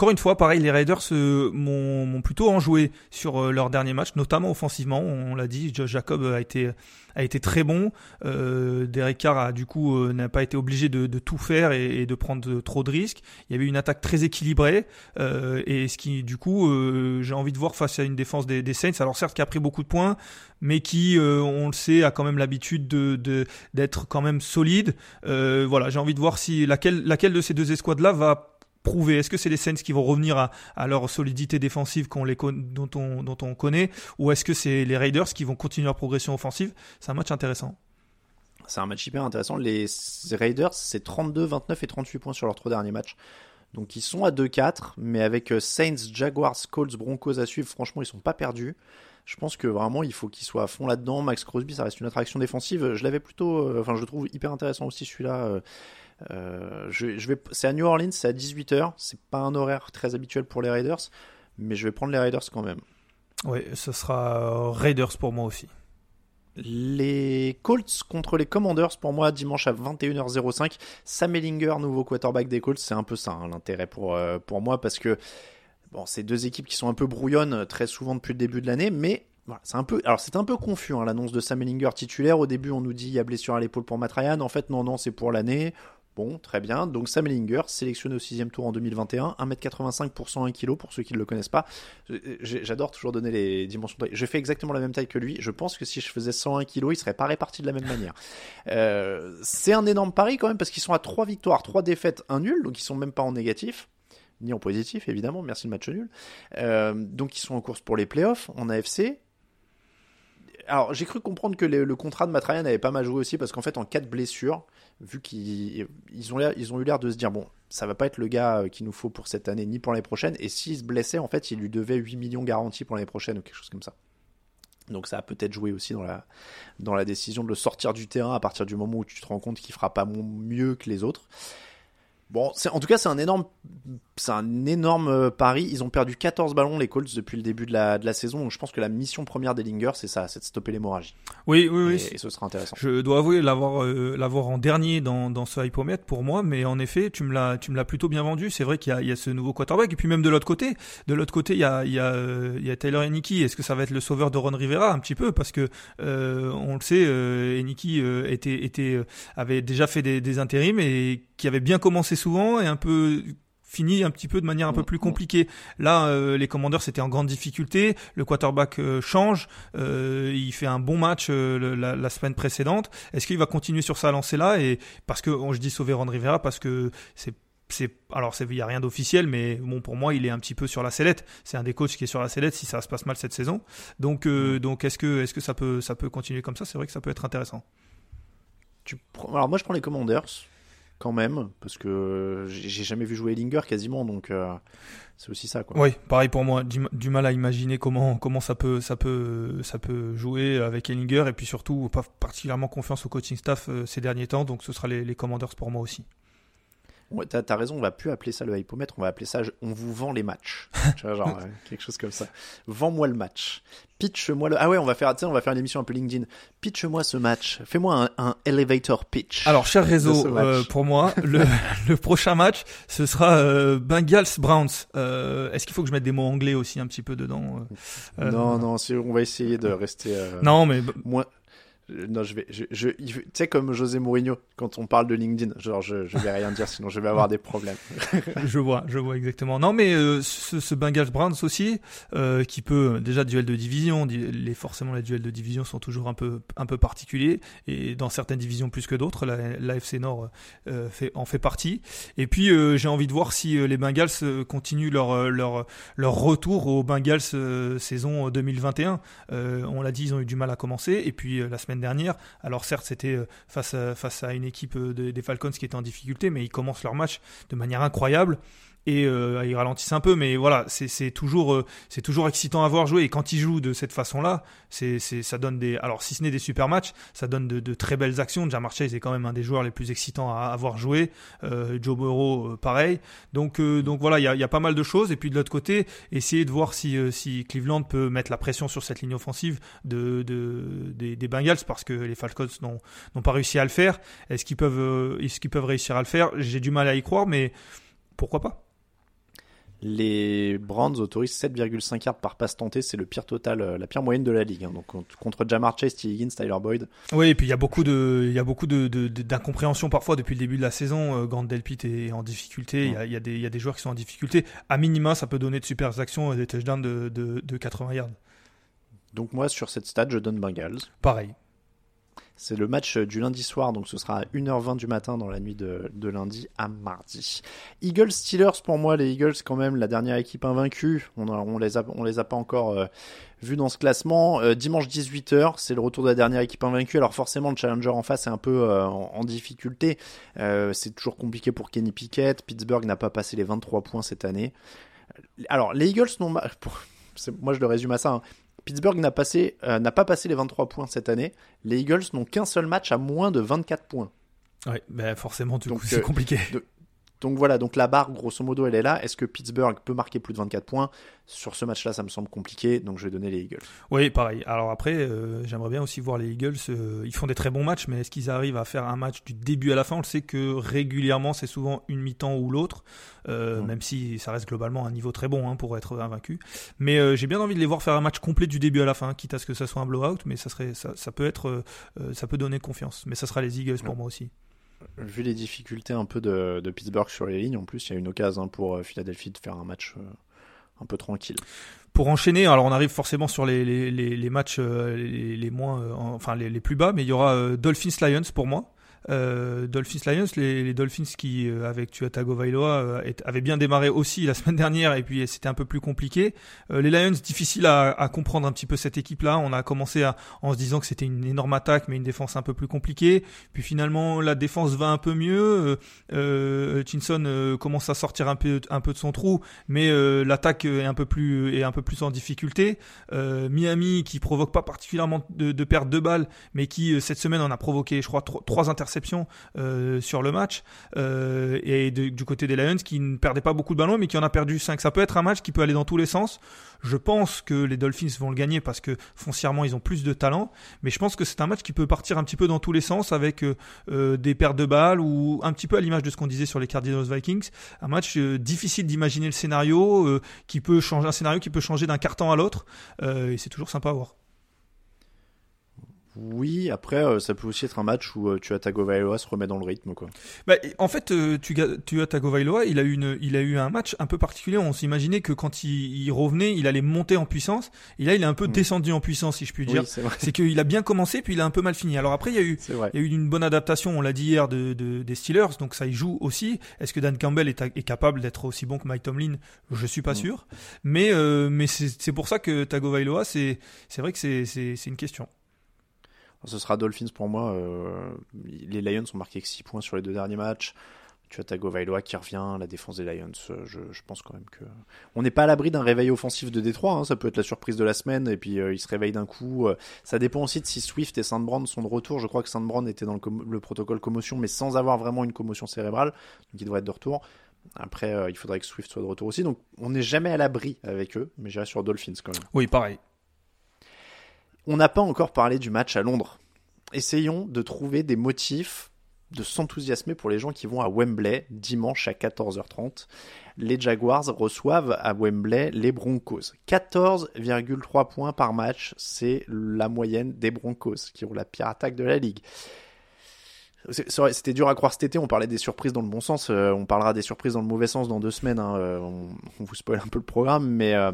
Encore une fois, pareil, les Raiders euh, m'ont plutôt enjoué sur euh, leur dernier match, notamment offensivement. On l'a dit, Josh Jacob a été a été très bon. Euh, Derek Carr a du coup euh, n'a pas été obligé de, de tout faire et, et, de prendre trop de risques. Il y avait une attaque très équilibrée et ce qui du coup j'ai envie de voir face à une défense des, des, Saints. Alors certes qui a pris beaucoup de points, mais qui on le sait a quand même l'habitude de d'être quand même solide. voilà, j'ai envie de voir si laquelle laquelle de ces deux escouades là va prouver Est-ce que c'est les Saints qui vont revenir à, leur solidité défensive qu'on les dont, on, dont on connaît Ou est-ce que c'est les Raiders qui vont continuer leur progression offensive? C'est un match intéressant. C'est un match hyper intéressant. Les Raiders, c'est 32, 29 et 38 points sur leurs trois derniers matchs. Donc ils sont à 2-4, mais avec euh, Saints, Jaguars, Colts, Broncos à suivre, franchement, ils sont pas perdus. Je pense que vraiment, il faut qu'ils soient à fond là-dedans. Max Crosby, ça reste une attraction défensive. Je l'avais plutôt, euh, enfin, je le trouve hyper intéressant aussi celui-là. Euh, euh, je, vais, c'est à New Orleans, c'est à 18h. C'est pas un horaire très habituel pour les Raiders, mais je vais prendre les Raiders quand même. Oui, ce sera Raiders pour moi aussi. Les Colts contre les Commanders pour moi dimanche à 21h05. Sam Ellinger, nouveau quarterback des Colts, c'est un peu ça hein, l'intérêt pour, euh, pour moi parce que bon, c'est deux équipes qui sont un peu brouillonnes très souvent depuis le début de l'année, mais voilà, c'est un peu, alors c'est un peu confus hein, l'annonce de Sam Ellinger titulaire. Au début, on nous dit il y a blessure à l'épaule pour Matt Ryan. En fait, non, non, c'est pour l'année. Bon, très bien. Donc Sam Ellinger, sélectionné au sixième tour en 2021, 1m85 pour 101 kg pour ceux qui ne le connaissent pas. J'adore toujours donner les dimensions. De... Je fais exactement la même taille que lui. Je pense que si je faisais 101 kg, il serait pas réparti de la même manière. Euh, c'est un énorme pari quand même parce qu'ils sont à 3 victoires, 3 défaites, 1 nul, donc ils sont même pas en négatif ni en positif évidemment, merci le match nul. Euh, donc ils sont en course pour les playoffs en AFC alors j'ai cru comprendre que le, contrat de Matrayan avait pas mal joué aussi parce qu'en fait en cas de vu qu'ils ils ont, ils ont eu l'air de se dire bon ça va pas être le gars euh, qu'il nous faut pour cette année ni pour l'année prochaine et s'il se blessait en fait il lui devait 8 millions garantis pour l'année prochaine ou quelque chose comme ça. Donc ça a peut-être joué aussi dans la, dans la décision de le sortir du terrain à partir du moment où tu te rends compte qu'il fera pas mieux que les autres. Bon, en tout cas, c'est un énorme, c'est un énorme euh, pari. Ils ont perdu 14 ballons, les Colts, depuis le début de la, de la saison. Donc, je pense que la mission première des Lingers, c'est ça, c'est de stopper l'hémorragie. Oui, oui, oui. Et, ce sera intéressant. Je dois avouer l'avoir euh, l'avoir en dernier dans, dans ce hypomètre pour moi, mais en effet, tu me l'as tu me l'as plutôt bien vendu. C'est vrai qu'il y a, il y a ce nouveau quarterback et puis même de l'autre côté, de l'autre côté, il y a il y a euh, il y a Taylor Eniki. Est-ce que ça va être le sauveur de Ron Rivera? Un petit peu parce que euh, on le sait, euh, euh, était était avait déjà fait des, des intérims et qui avait bien commencé souvent et un peu fini un petit peu de manière un peu plus compliquée. Là, euh, les Commanders étaient en grande difficulté. Le quarterback euh, change. Euh, il fait un bon match le- la, la semaine précédente. Est-ce qu'il va continuer sur sa lancée-là Et parce que on, je dis sauver Ron Rivera parce que c'est c'est alors il y a rien d'officiel mais bon pour moi il est un petit peu sur la sellette c'est un des coachs qui est sur la sellette si ça se passe mal cette saison donc euh, donc est-ce que est-ce que ça peut ça peut continuer comme ça? C'est vrai que ça peut être intéressant Tu prends- Alors, moi, je prends les Commanders, quand même, parce que j'ai jamais vu jouer Linger quasiment, donc euh, c'est aussi ça, quoi. Oui, pareil pour moi. Du, du mal à imaginer comment comment ça peut ça peut ça peut jouer avec Ellinger et puis surtout pas particulièrement confiance au coaching staff euh, ces derniers temps. Donc ce sera les Commanders pour moi aussi. T'as, raison, on va plus appeler ça le hypomètre, on va appeler ça on vous vend les matchs. tu vois, genre euh, quelque chose comme ça. Vends-moi le match. Pitch-moi le. Ah ouais, on va faire, on va faire une émission un peu LinkedIn. Pitch-moi ce match. Fais-moi un, un elevator pitch. Alors cher réseau, euh, pour moi le, le prochain match ce sera euh, Bengals Browns. Euh, Est-ce qu'il faut que je mette des mots anglais aussi un petit peu dedans euh, euh, non, non, on va essayer de rester. euh, Non mais Moi. Non, je vais. Tu sais, comme José Mourinho, quand on parle de LinkedIn, genre, je, je vais rien dire, sinon je vais avoir des problèmes. je vois, je vois exactement. Non, mais euh, ce, ce Bengals Browns aussi, euh, qui peut déjà duel de division. di- Les forcément les duels de division sont toujours un peu un peu particuliers et dans certaines divisions plus que d'autres. La l'AFC Nord euh, en fait partie. Et puis j'ai envie de voir si les Bengals continuent leur leur leur retour aux Bengals saison 2021. Euh, on l'a dit, ils ont eu du mal à commencer. Et puis la semaine dernière, alors certes c'était euh, face à, face à une équipe euh, de- des Falcons qui était en difficulté, mais ils commencent leur match de manière incroyable et euh, ils ralentissent un peu mais voilà c'est toujours euh, c'est toujours excitant à voir jouer. Et quand ils jouent de cette façon là c'est c'est ça donne des alors si ce n'est des super matchs ça donne de, de très belles actions. Jamar Chase est quand même un des joueurs les plus excitants à avoir joué euh, Joe Burrow euh, pareil. Donc euh, donc voilà il y a, y a pas mal de choses. Et puis de l'autre côté essayer de voir si euh, si Cleveland peut mettre la pression sur cette ligne offensive de, de des, des Bengals parce que les Falcons n'ont pas réussi à le faire. Est-ce qu'ils peuvent est-ce qu'ils peuvent réussir à le faire? J'ai du mal à y croire mais pourquoi pas? Les Browns autorisent 7,5 yards par passe tentée, c'est le pire total, euh, la pire moyenne de la ligue. hein. Donc contre- Jamar Chase, T. Higgins, Tyler Boyd. Oui, et puis il y a beaucoup de, il y a beaucoup de, d'incompréhension parfois depuis le début de la saison. Euh, Grant Delpit est en difficulté. Il y, a, il y a des, il y a des joueurs qui sont en difficulté. À minima, ça peut donner de super actions et des touchdowns de, de, de 80 yards. Donc moi, sur cette stade, je donne Bengals. Pareil. C'est le match euh, du lundi soir, donc ce sera à 1h20 du matin dans la nuit de, lundi à mardi. Eagles Steelers, pour moi, les Eagles, quand même, la dernière équipe invaincue. On, on les a, les a pas encore euh, vus dans ce classement. Euh, dimanche 18h, c'est le retour de la dernière équipe invaincue. Alors forcément, le challenger en face est un peu euh, en, difficulté. C'est toujours compliqué pour Kenny Pickett. Pittsburgh n'a pas passé les 23 points cette année. Alors, les Eagles n'ont... Moi, je le résume à ça. hein. Pittsburgh n'a euh, pas passé les 23 points cette année. Les Eagles n'ont qu'un seul match à moins de 24 points. Ouais, ben forcément, du Donc, coup, c'est euh, compliqué. de- donc voilà, donc la barre, grosso modo, elle est là. Est-ce que Pittsburgh peut marquer plus de 24 points? Sur ce match-là, ça me semble compliqué, donc je vais donner les Eagles. Oui, pareil. Alors après, euh, j'aimerais bien aussi voir les Eagles. euh, ils font des très bons matchs, mais est-ce qu'ils arrivent à faire un match du début à la fin? On le sait que régulièrement, c'est souvent une mi-temps ou l'autre, euh, Ouais. même si ça reste globalement un niveau très bon hein, pour être invaincu. Mais j'ai bien envie de les voir faire un match complet du début à la fin, quitte à ce que ça soit un blowout, mais ça serait, ça, ça peut être, ça peut donner confiance. Mais ça sera les Eagles pour moi aussi. Vu les difficultés un peu de, de Pittsburgh sur les lignes, en plus, il y a une occasion pour euh, Philadelphie de faire un match euh, un peu tranquille. Pour enchaîner, alors on arrive forcément sur les, les, les, matchs euh, les, moins, enfin les, plus bas, mais il y aura Dolphins Lions pour moi. Euh, Dolphins Lions, les, les Dolphins qui euh, avec Tua Tagovailoa euh, avaient bien démarré aussi la semaine dernière et puis c'était un peu plus compliqué. Euh, les Lions, difficile à, à comprendre un petit peu cette équipe-là. On a commencé à, en se disant que c'était une énorme attaque, mais une défense un peu plus compliquée. Puis finalement, la défense va un peu mieux. Euh, euh, Hutchinson euh, commence à sortir un peu, un peu de son trou, mais l'attaque est un peu plus est un peu plus en difficulté. Miami qui provoque pas particulièrement de, de perte de balles, mais qui cette semaine en a provoqué, je crois, tro- trois interceptions interceptions sur le match. et du côté des Lions, qui ne perdaient pas beaucoup de ballons, mais qui en a perdu 5. Ça peut être un match qui peut aller dans tous les sens. Je pense que les Dolphins vont le gagner parce que foncièrement ils ont plus de talent, mais je pense que c'est un match qui peut partir un petit peu dans tous les sens avec euh, euh, des pertes de balles ou un petit peu à l'image de ce qu'on disait sur les Cardinals Vikings, un match euh, difficile d'imaginer le scénario qui peut changer un scénario qui peut changer d'un carton à l'autre et c'est toujours sympa à voir. Oui, après, euh, ça peut aussi être un match où euh, tu as Tagovailoa se remet dans le rythme, quoi. Bah, en fait, euh, tu, tu as Tagovailoa, il a eu une, il a eu un match un peu particulier. On s'imaginait que quand il, revenait, il allait monter en puissance. Et là, il est un peu mm. descendu en puissance, si je puis dire. c'est qu'il a bien commencé, puis il a un peu mal fini. Alors après, il y a eu, il y a eu une bonne adaptation. On l'a dit hier de, des Steelers, donc ça y joue aussi. Est-ce que Dan Campbell est, est capable d'être aussi bon que Mike Tomlin? Je suis pas mm. sûr. Mais, mais c'est pour ça que Tagovailoa, c'est, c'est vrai que c'est une question. Ce sera Dolphins pour moi. Euh, les Lions ont marqué que 6 points sur les deux derniers matchs. Tu as Tagovailoa qui revient, la défense des Lions. Euh, je, pense quand même que on n'est pas à l'abri d'un réveil offensif de Détroit. Hein. Ça peut être la surprise de la semaine et puis euh, il se réveille d'un coup. ça dépend aussi de si Swift et Saint Brand sont de retour. Je crois que Saint Brand était dans le, protocole commotion, mais sans avoir vraiment une commotion cérébrale, donc il devrait être de retour. Après, il faudrait que Swift soit de retour aussi. Donc on n'est jamais à l'abri avec eux, mais j'irai sur Dolphins quand même. Oui, pareil. On n'a pas encore parlé du match à Londres. Essayons de trouver des motifs de s'enthousiasmer pour les gens qui vont à Wembley dimanche à 14h30. Les Jaguars reçoivent à Wembley les Broncos. 14,3 points par match, c'est la moyenne des Broncos qui ont la pire attaque de la ligue. C'était dur à croire cet été, on parlait des surprises dans le bon sens, euh, on parlera des surprises dans le mauvais sens dans deux semaines, hein, euh, on, vous spoil un peu le programme, mais euh,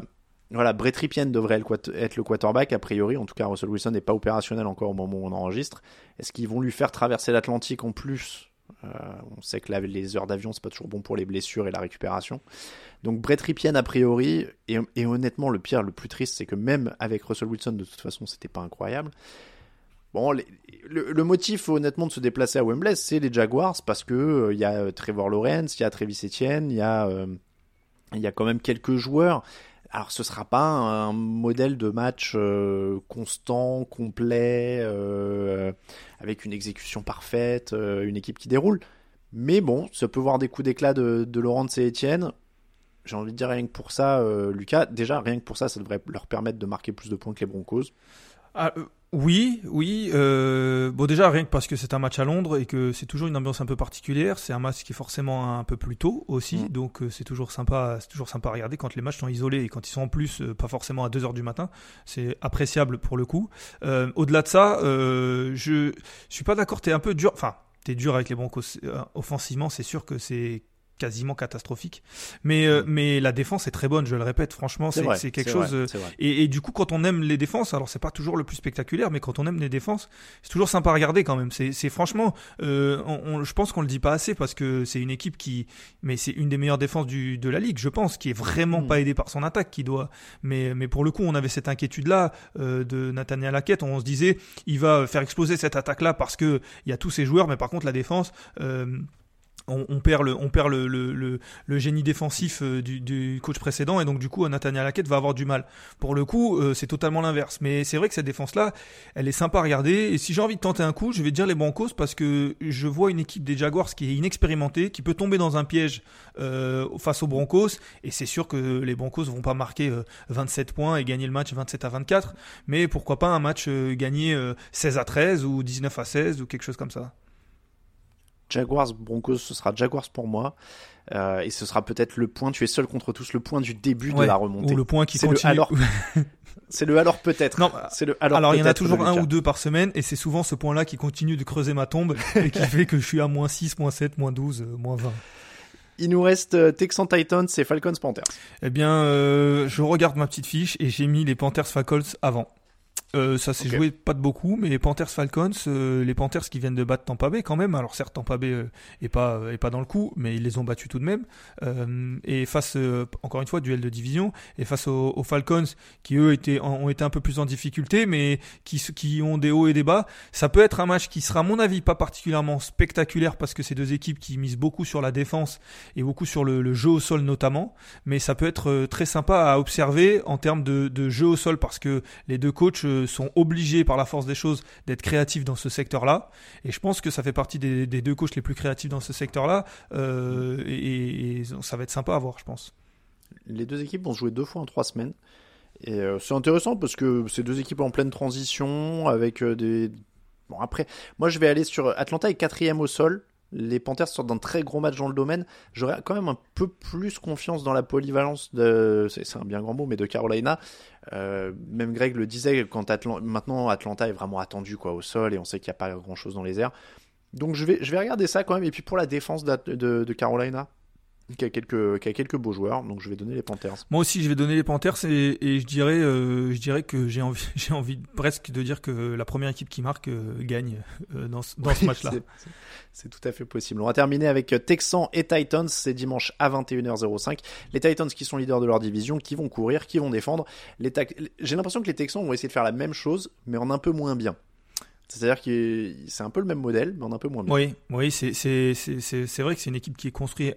voilà, Brett Ripien devrait être le quarterback, a priori. En tout cas, Russell Wilson n'est pas opérationnel encore au moment où on enregistre. Est-ce qu'ils vont lui faire traverser l'Atlantique en plus? Euh, On sait que les heures d'avion, c'est pas toujours bon pour les blessures et la récupération. Donc Brett Ripien, a priori, et, honnêtement, le pire, le plus triste, c'est que même avec Russell Wilson, de toute façon, c'était pas incroyable. Bon, le, motif, honnêtement, de se déplacer à Wembley, c'est les Jaguars, parce que euh, il y a euh, Trevor Lawrence, il y a Travis Etienne, il y y a quand même quelques joueurs alors ce sera pas un modèle de match euh, constant, complet, euh, avec une exécution parfaite, euh, une équipe qui déroule. Mais bon, ça peut voir des coups d'éclat de, de Laurence et Etienne. J'ai envie de dire rien que pour ça, Lucas. Déjà, rien que pour ça, ça devrait leur permettre de marquer plus de points que les Broncos. Ah, oui, oui. Euh, bon, déjà, rien que parce que c'est un match à Londres et que c'est toujours une ambiance un peu particulière. C'est un match qui est forcément un peu plus tôt aussi. Mm. Donc, euh, c'est toujours sympa, c'est toujours sympa à regarder quand les matchs sont isolés et quand ils sont en plus euh, pas forcément à 2 heures du matin. C'est appréciable pour le coup. Au-delà de ça, je, je suis pas d'accord. T'es un peu dur. Enfin, t'es dur avec les Broncos offensivement. C'est sûr que c'est quasiment catastrophique. Mais, euh, mais la défense est très bonne, je le répète, franchement, c'est quelque chose. Euh, et, et, du coup, quand on aime les défenses, alors c'est pas toujours le plus spectaculaire, mais quand on aime les défenses, c'est toujours sympa à regarder quand même. C'est franchement, euh, on, je pense qu'on le dit pas assez parce que c'est une équipe qui, mais c'est une des meilleures défenses du, de la ligue, je pense, qui est vraiment hmm. pas aidée par son attaque, qui doit. Mais, mais pour le coup, on avait cette inquiétude là euh, de Nathaniel Laquette, on se disait, il va faire exploser cette attaque là parce que il y a tous ces joueurs, mais par contre la défense. Euh, on, perd le on perd le, le, le, génie défensif euh, du, du, coach précédent et donc du coup Nathaniel Hackett va avoir du mal. Pour le coup, euh, c'est totalement l'inverse. Mais c'est vrai que cette défense là, elle est sympa à regarder et si j'ai envie de tenter un coup, je vais dire les Broncos parce que je vois une équipe des Jaguars qui est inexpérimentée, qui peut tomber dans un piège euh, face aux Broncos et c'est sûr que les Broncos vont pas marquer 27 points et gagner le match 27 à 24, mais pourquoi pas un match gagné 16 à 13 ou 19 à 16 ou quelque chose comme ça. Jaguars Broncos, ce sera Jaguars pour moi. Euh, et ce sera peut-être le point, tu es seul contre tous, le point du début de la remontée. Ou le point qui continue. alors, c'est le alors peut-être. Non, c'est le alors. Alors il y en a toujours un ou deux par semaine, et c'est souvent ce point-là qui continue de creuser ma tombe et qui fait que je suis à moins 6, moins 7, moins 12, euh, moins 20. Il nous reste euh, Texan Titans et Falcons Panthers. Eh bien, je regarde ma petite fiche et j'ai mis les Panthers Falcons avant. Euh, ça s'est joué pas de beaucoup, mais les Panthers Falcons, euh, les Panthers qui viennent de battre Tampa Bay quand même. Alors certes, Tampa Bay euh, est pas est pas dans le coup, mais ils les ont battus tout de même. et face, encore une fois, duel de division, et face aux, Falcons qui eux étaient ont été un peu plus en difficulté, mais qui qui ont des hauts et des bas. Ça peut être un match qui sera, à mon avis, pas particulièrement spectaculaire parce que c'est deux équipes qui misent beaucoup sur la défense et beaucoup sur le, jeu au sol notamment. Mais ça peut être très sympa à observer en termes de, de jeu au sol parce que les deux coachs euh, sont obligés par la force des choses d'être créatifs dans ce secteur-là. Et je pense que ça fait partie des, deux coachs les plus créatifs dans ce secteur-là. Euh, et, ça va être sympa à voir, je pense. Les deux équipes vont jouer deux fois en trois semaines. Et c'est intéressant parce que c'est deux équipes en pleine transition avec des. Bon, après, moi je vais aller sur. Atlanta est quatrième au sol les Panthers sortent d'un très gros match dans le domaine. J'aurais quand même un peu plus confiance dans la polyvalence de, c'est un bien grand mot, mais de Carolina. Euh, même Greg le disait quand maintenant Atlanta est vraiment attendu quoi au sol et on sait qu'il n'y a pas grand chose dans les airs. Donc je vais, je vais regarder ça quand même. Et puis pour la défense de, de Carolina, qui a quelques, qui a quelques beaux joueurs, donc je vais donner les Panthers. Moi aussi, je vais donner les Panthers et, et je dirais, euh, je dirais que j'ai envie, j'ai envie presque de dire que la première équipe qui marque euh, gagne euh, dans, dans ce match-là. C'est tout à fait possible. On va terminer avec Texans et Titans. C'est dimanche à 21h05. Les Titans qui sont leaders de leur division, qui vont courir, qui vont défendre. Les j'ai l'impression que les Texans vont essayer de faire la même chose, mais en un peu moins bien. C'est-à-dire que c'est un peu le même modèle, mais en un peu moins bien. Oui, oui c'est vrai que c'est une équipe qui est construite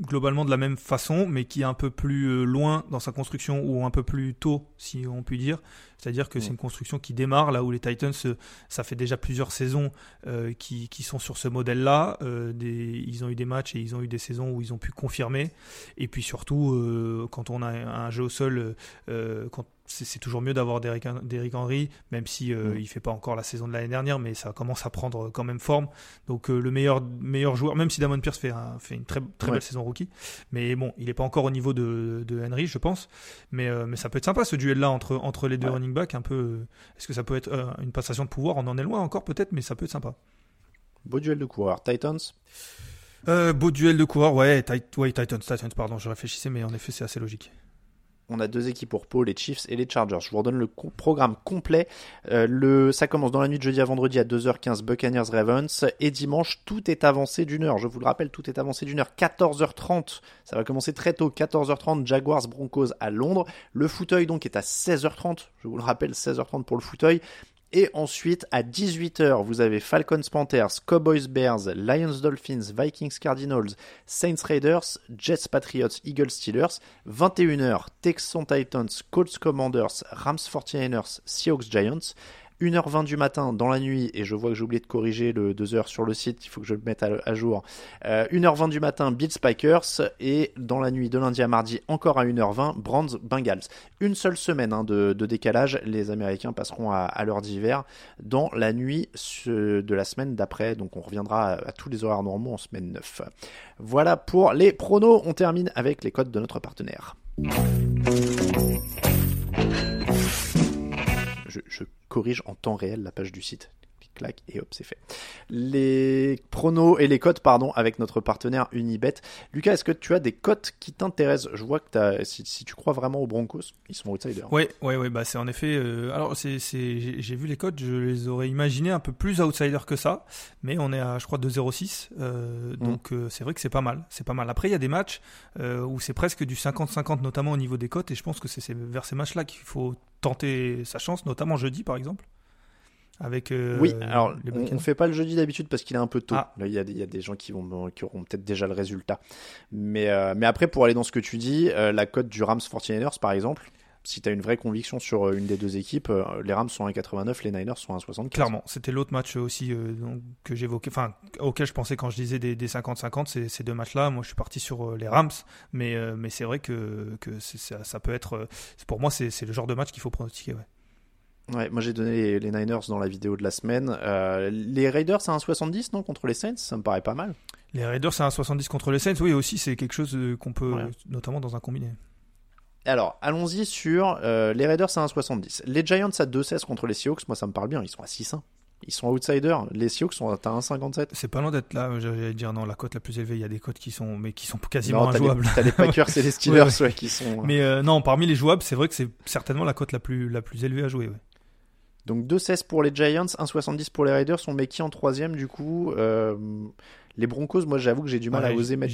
globalement de la même façon, mais qui est un peu plus euh, loin dans sa construction ou un peu plus tôt, si on peut dire. C'est-à-dire que c'est une construction qui démarre là où les Titans, euh, ça fait déjà plusieurs saisons euh, qui, qui, sont sur ce modèle-là. ils ont eu des matchs et ils ont eu des saisons où ils ont pu confirmer. Et puis surtout, quand on a un jeu au sol, quand c'est toujours mieux d'avoir Derrick Henry, même si euh, il fait pas encore la saison de l'année dernière, mais ça commence à prendre quand même forme. Donc euh, le meilleur meilleur joueur, même si Damon Pierce fait, fait une très très belle saison rookie, mais bon, il est pas encore au niveau de, Henry, je pense. Mais euh, mais ça peut être sympa ce duel là entre entre les deux running backs, un peu. Est-ce que ça peut être une passation de pouvoir? On en est loin encore peut-être, mais ça peut être sympa. Beau duel de coureurs, Titans? beau duel de coureurs, ouais, ouais, Titans, Titans, pardon, je réfléchissais, mais en effet, c'est assez logique on a deux équipes pour Paul, les Chiefs et les Chargers. Je vous redonne le programme complet. Euh, le, ça commence dans la nuit de jeudi à vendredi à 2h15 Buccaneers Ravens et dimanche tout est avancé d'une heure. Je vous le rappelle, tout est avancé d'une heure. 14h30, ça va commencer très tôt. 14h30 Jaguars Broncos à Londres. Le fauteuil donc est à 16h30. Je vous le rappelle, 16h30 pour le fauteuil. Et ensuite, à 18h, vous avez Falcons Panthers, Cowboys Bears, Lions Dolphins, Vikings Cardinals, Saints Raiders, Jets Patriots, Eagles Steelers. 21h, Texans Titans, Colts Commanders, Rams 49ers, Seahawks Giants. 1h20 du matin dans la nuit, et je vois que j'ai oublié de corriger le 2h sur le site, il faut que je le mette à, jour. 1h20 euh, du matin, Bills Spikers, et dans la nuit de lundi à mardi, encore à 1h20, Brands Bengals. Une seule semaine hein, de, décalage, les Américains passeront à, l'heure d'hiver dans la nuit de la semaine d'après, donc on reviendra à, tous les horaires normaux en semaine 9. Voilà pour les pronos, on termine avec les codes de notre partenaire. Corrige en temps réel la page du site. Clac, et hop, c'est fait. Les pronos et les cotes, pardon, avec notre partenaire Unibet. Lucas, est-ce que tu as des cotes qui t'intéressent? Je vois que as, si, tu crois vraiment aux Broncos, ils sont outsiders. Oui, oui, oui, bah c'est en effet. Euh, alors, c'est, j'ai vu les cotes, je les aurais imaginés un peu plus outsiders que ça, mais on est à, je crois, 2,06. Euh, mm. Donc, euh, c'est vrai que c'est pas mal. C'est pas mal. Après, il y a des matchs où c'est presque du 50-50, notamment au niveau des cotes, et je pense que c'est vers ces matchs-là qu'il faut tenter sa chance, notamment jeudi par exemple. Avec, euh, oui, alors on ne fait pas le jeudi d'habitude parce qu'il est un peu tôt. Ah. Là, il y, a, il y, a, des gens qui, vont, qui auront peut-être déjà le résultat. Mais, euh, mais après, pour aller dans ce que tu dis, euh, la cote du Rams 49ers par exemple, si tu as une vraie conviction sur une des deux équipes, les Rams sont à 1,89, les Niners sont à 1,75. Clairement, c'était l'autre match aussi que j'évoquais, enfin, auquel je pensais quand je disais des 50-50, ces deux matchs-là. Moi, je suis parti sur les Rams, mais, mais c'est vrai que, que ça, ça, peut être, pour moi, c'est le genre de match qu'il faut pronostiquer. Ouais. Ouais, moi j'ai donné les, Niners dans la vidéo de la semaine. Euh, les Raiders c'est un 70 non contre les Saints, ça me paraît pas mal. Les Raiders c'est un 70 contre les Saints, oui aussi c'est quelque chose euh, qu'on peut notamment dans un combiné. Alors allons-y sur euh, les Raiders c'est un 70. Les Giants à 2-16 contre les Seahawks, moi ça me parle bien, ils sont à 6-1. Ils sont outsiders. Les Seahawks sont à 1,57. C'est pas loin d'être là. J'allais dire non, la cote la plus élevée. Il y a des cotes qui sont, mais qui sont quasiment injouables. T'as les Packers et les Steelers, qui sont. Mais non, parmi les jouables, c'est vrai que c'est certainement la cote la plus la plus élevée à jouer. Donc 2,16 pour les Giants, 1,70 pour les Raiders. On met qui en troisième du coup euh, Les Broncos, moi j'avoue que j'ai du mal à oser mettre.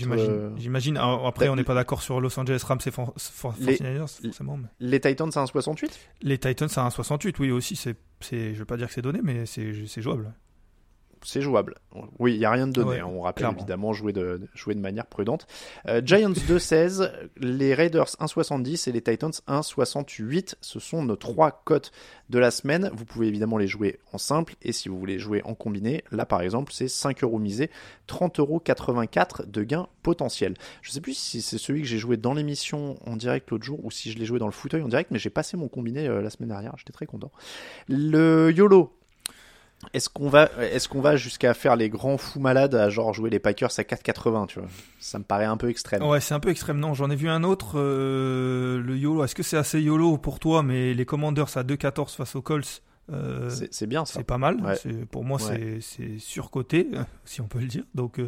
J'imagine. Euh, Après, on n'est pas d'accord sur Los Angeles Rams et for, les, forcément. Les Titans, c'est 1,68 Les Titans, c'est 1,68, oui aussi. C'est, je vais pas dire que c'est donné, mais c'est jouable. C'est jouable. Oui, il n'y a rien de donné. Ouais, hein. On rappelle clairement. évidemment jouer de, jouer de manière prudente. Euh, Giants 2-16, les Raiders 1,70 et les Titans 1,68. Ce sont nos trois cotes de la semaine. Vous pouvez évidemment les jouer en simple et si vous voulez jouer en combiné, là par exemple, c'est 5 euros misés, 30,84 euros de gain potentiel. Je sais plus si c'est celui que j'ai joué dans l'émission en direct l'autre jour ou si je l'ai joué dans le fauteuil en direct, mais j'ai passé mon combiné euh, la semaine dernière. J'étais très content. Le YOLO, est-ce qu'on va, est-ce qu'on va jusqu'à faire les grands fous malades à genre jouer les Packers à 4,80, tu vois? Ça me paraît un peu extrême. Ouais, c'est un peu extrême. Non, j'en ai vu un autre, euh, le YOLO. Est-ce que c'est assez YOLO pour toi? Mais les Commanders à 2-14 face aux Colts, euh, C'est, bien ça. c'est pas mal. Ouais. Pour moi, Ouais. c'est, surcoté, si on peut le dire. Donc,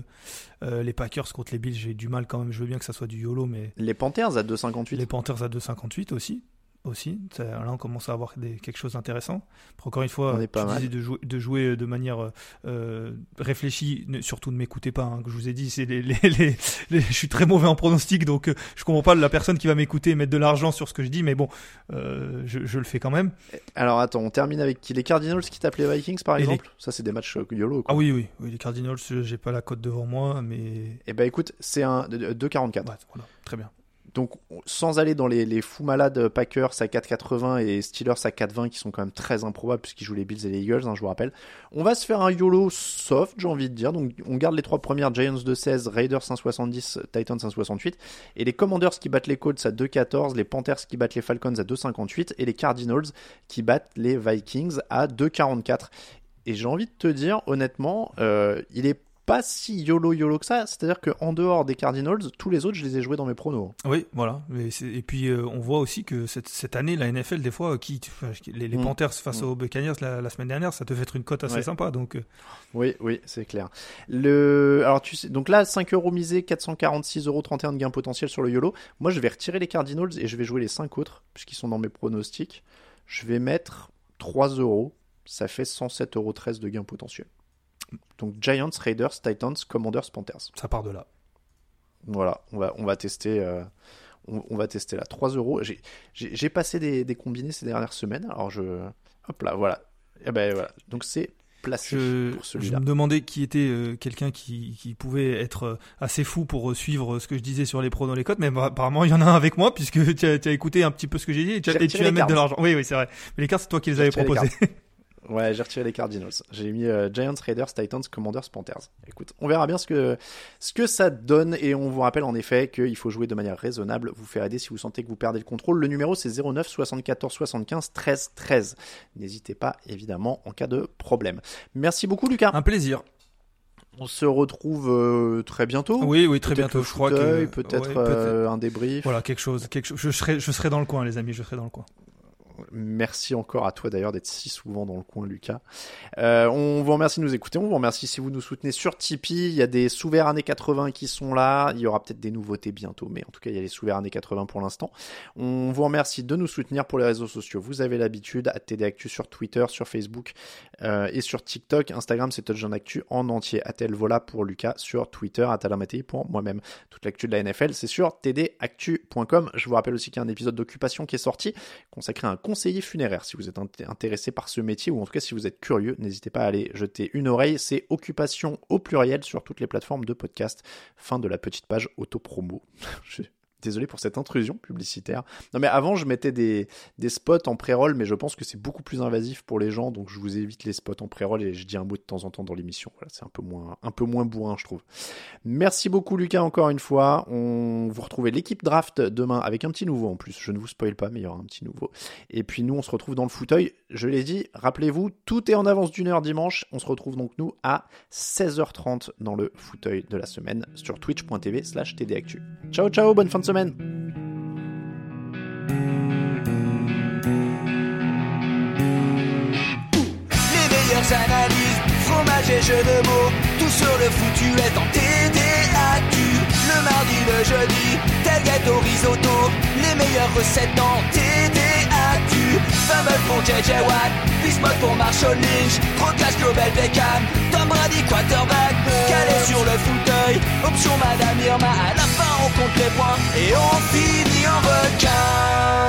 euh, les Packers contre les Bills, j'ai du mal quand même. Je veux bien que ça soit du YOLO, mais Les Panthers à 2,58. les Panthers à 2,58 aussi. Aussi, là on commence à avoir des, quelque chose d'intéressant. Encore une fois, tu de jouer, de jouer de manière euh, euh, réfléchie, surtout ne m'écoutez pas. hein, que je vous ai dit, c'est les, les, les- les- je suis très mauvais en pronostic, donc euh, je comprends pas la personne qui va m'écouter et mettre de l'argent sur ce que je dis, mais bon, euh, je, je le fais quand même. Alors attends, on termine avec qui? Les Cardinals qui tapent les Vikings par Et exemple? Ça c'est des matchs euh, YOLO. Quoi. Ah oui, oui, oui, les Cardinals, euh, j'ai pas la cote devant moi, mais Et bah écoute, c'est un de- de- 2,44. ouais, voilà, très bien. Donc sans aller dans les, fous malades Packers à 4,80 et Steelers à 4,20 qui sont quand même très improbables puisqu'ils jouent les Bills et les Eagles, hein, je vous rappelle. On va se faire un YOLO soft, j'ai envie de dire. Donc on garde les trois premières Giants de 16, Raiders 170, Titans 168 et les Commanders qui battent les Colts à 2,14, les Panthers qui battent les Falcons à 2,58 et les Cardinals qui battent les Vikings à 2,44. Et j'ai envie de te dire, honnêtement, euh, il est pas si YOLO YOLO que ça. C'est-à-dire qu'en dehors des Cardinals, tous les autres, je les ai joués dans mes pronos. Oui, voilà. Et puis euh, on voit aussi que cette, cette année, la NFL, des fois, qui, les, les Mm. Panthers face Mm. aux Buccaneers la, la semaine dernière, ça devait être une cote assez Ouais. sympa. Donc, euh, Oui, oui, c'est clair. Le, alors tu sais, donc là, 5 euros misés, 446 euros 31 de gain potentiel sur le YOLO. Moi, je vais retirer les Cardinals et je vais jouer les 5 autres, puisqu'ils sont dans mes pronostics. Je vais mettre 3 euros. Ça fait 107 euros 13 de gain potentiel. Donc Giants, Raiders, Titans, Commanders, Panthers. ça part de là. Voilà, on va, on va tester. euh, on, on va tester là. 3 euros. J'ai- passé des, des combinés ces dernières semaines. Alors je. Hop là, voilà. Et ben voilà. Donc c'est placé Je, pour je celui-là. me demandais qui était euh, quelqu'un qui, qui pouvait être euh, assez fou pour euh, suivre ce que je disais sur les pronos, les cotes, mais bah, apparemment il y en a un avec moi puisque tu as, as écouté un petit peu ce que j'ai dit et tu, as- et tu vas mettre de l'argent. Oui, oui, c'est vrai. Mais les cartes, c'est toi qui les avais les proposées. Ouais, j'ai retiré les Cardinals. J'ai mis euh, Giants, Raiders, Titans, Commanders, Panthers. Écoute, on verra bien ce que, ce que ça donne et on vous rappelle en effet qu'il faut jouer de manière raisonnable, vous faire aider si vous sentez que vous perdez le contrôle. Le numéro c'est 09 74 75 13 13. N'hésitez pas évidemment en cas de problème. Merci beaucoup Lucas. un plaisir. On se retrouve euh, très bientôt. Oui, oui, très bientôt. Je crois que fauteuil, peut-être ouais, euh, un débrief. Voilà, quelque chose, quelque chose. Je serai, je serai dans le coin, les amis. Je serai dans le coin. Merci encore à toi d'ailleurs d'être si souvent dans le coin, Lucas. Euh, on vous remercie de nous écouter. On vous remercie si vous nous soutenez sur Tipeee. Il y a des sous-verts années 80 qui sont là. Il y aura peut-être des nouveautés bientôt, mais en tout cas, il y a les sous-verts années 80 pour l'instant. On vous remercie de nous soutenir pour les réseaux sociaux. Vous avez l'habitude à TD Actu sur Twitter, sur Facebook euh, et sur TikTok. Instagram, c'est Touchdown Actu en entier. Atel Vola pour Lucas sur Twitter, Atalamatei pour moi-même. Toute l'actu de la NFL, c'est sur tdactu.com. Je vous rappelle aussi qu'il y a un épisode d'occupation qui est sorti consacré à un conseiller funéraire. Si vous êtes int- intéressé par ce métier ou en tout cas si vous êtes curieux, n'hésitez pas à aller jeter une oreille. C'est occupation au pluriel sur toutes les plateformes de podcast. Fin de la petite page auto-promo. Désolé pour cette intrusion publicitaire. Non mais avant je mettais des, spots en pré-roll mais je pense que c'est beaucoup plus invasif pour les gens donc je vous évite les spots en pré-roll et je dis un mot de temps en temps dans l'émission. Voilà, c'est un peu moins un peu moins bourrin je trouve. Merci beaucoup Lucas encore une fois. On vous retrouvez l'équipe draft demain avec un petit nouveau en plus. Je ne vous spoil pas mais il y aura un petit nouveau. Et puis nous on se retrouve dans le fauteuil. Je l'ai dit, rappelez-vous, tout est en avance d'une heure dimanche. On se retrouve donc nous à 16h30 dans le fauteuil de la semaine sur twitch.tv slash tdactu. Ciao ciao, bonne fin de semaine Les meilleures analyses, fromage et jeux de mots, tout sur le foutu est en TDAQ. Le mardi, le jeudi, tel gâteau risotto, les meilleures recettes dans TDAQ. Fumble pour JJ Watt, Bismuth pour Marshall Lynch, Procas Global Beckham, Tom Brady quarterback, calé sur le fauteuil, option Madame Irma, à la fin on compte les points et on finit en requin.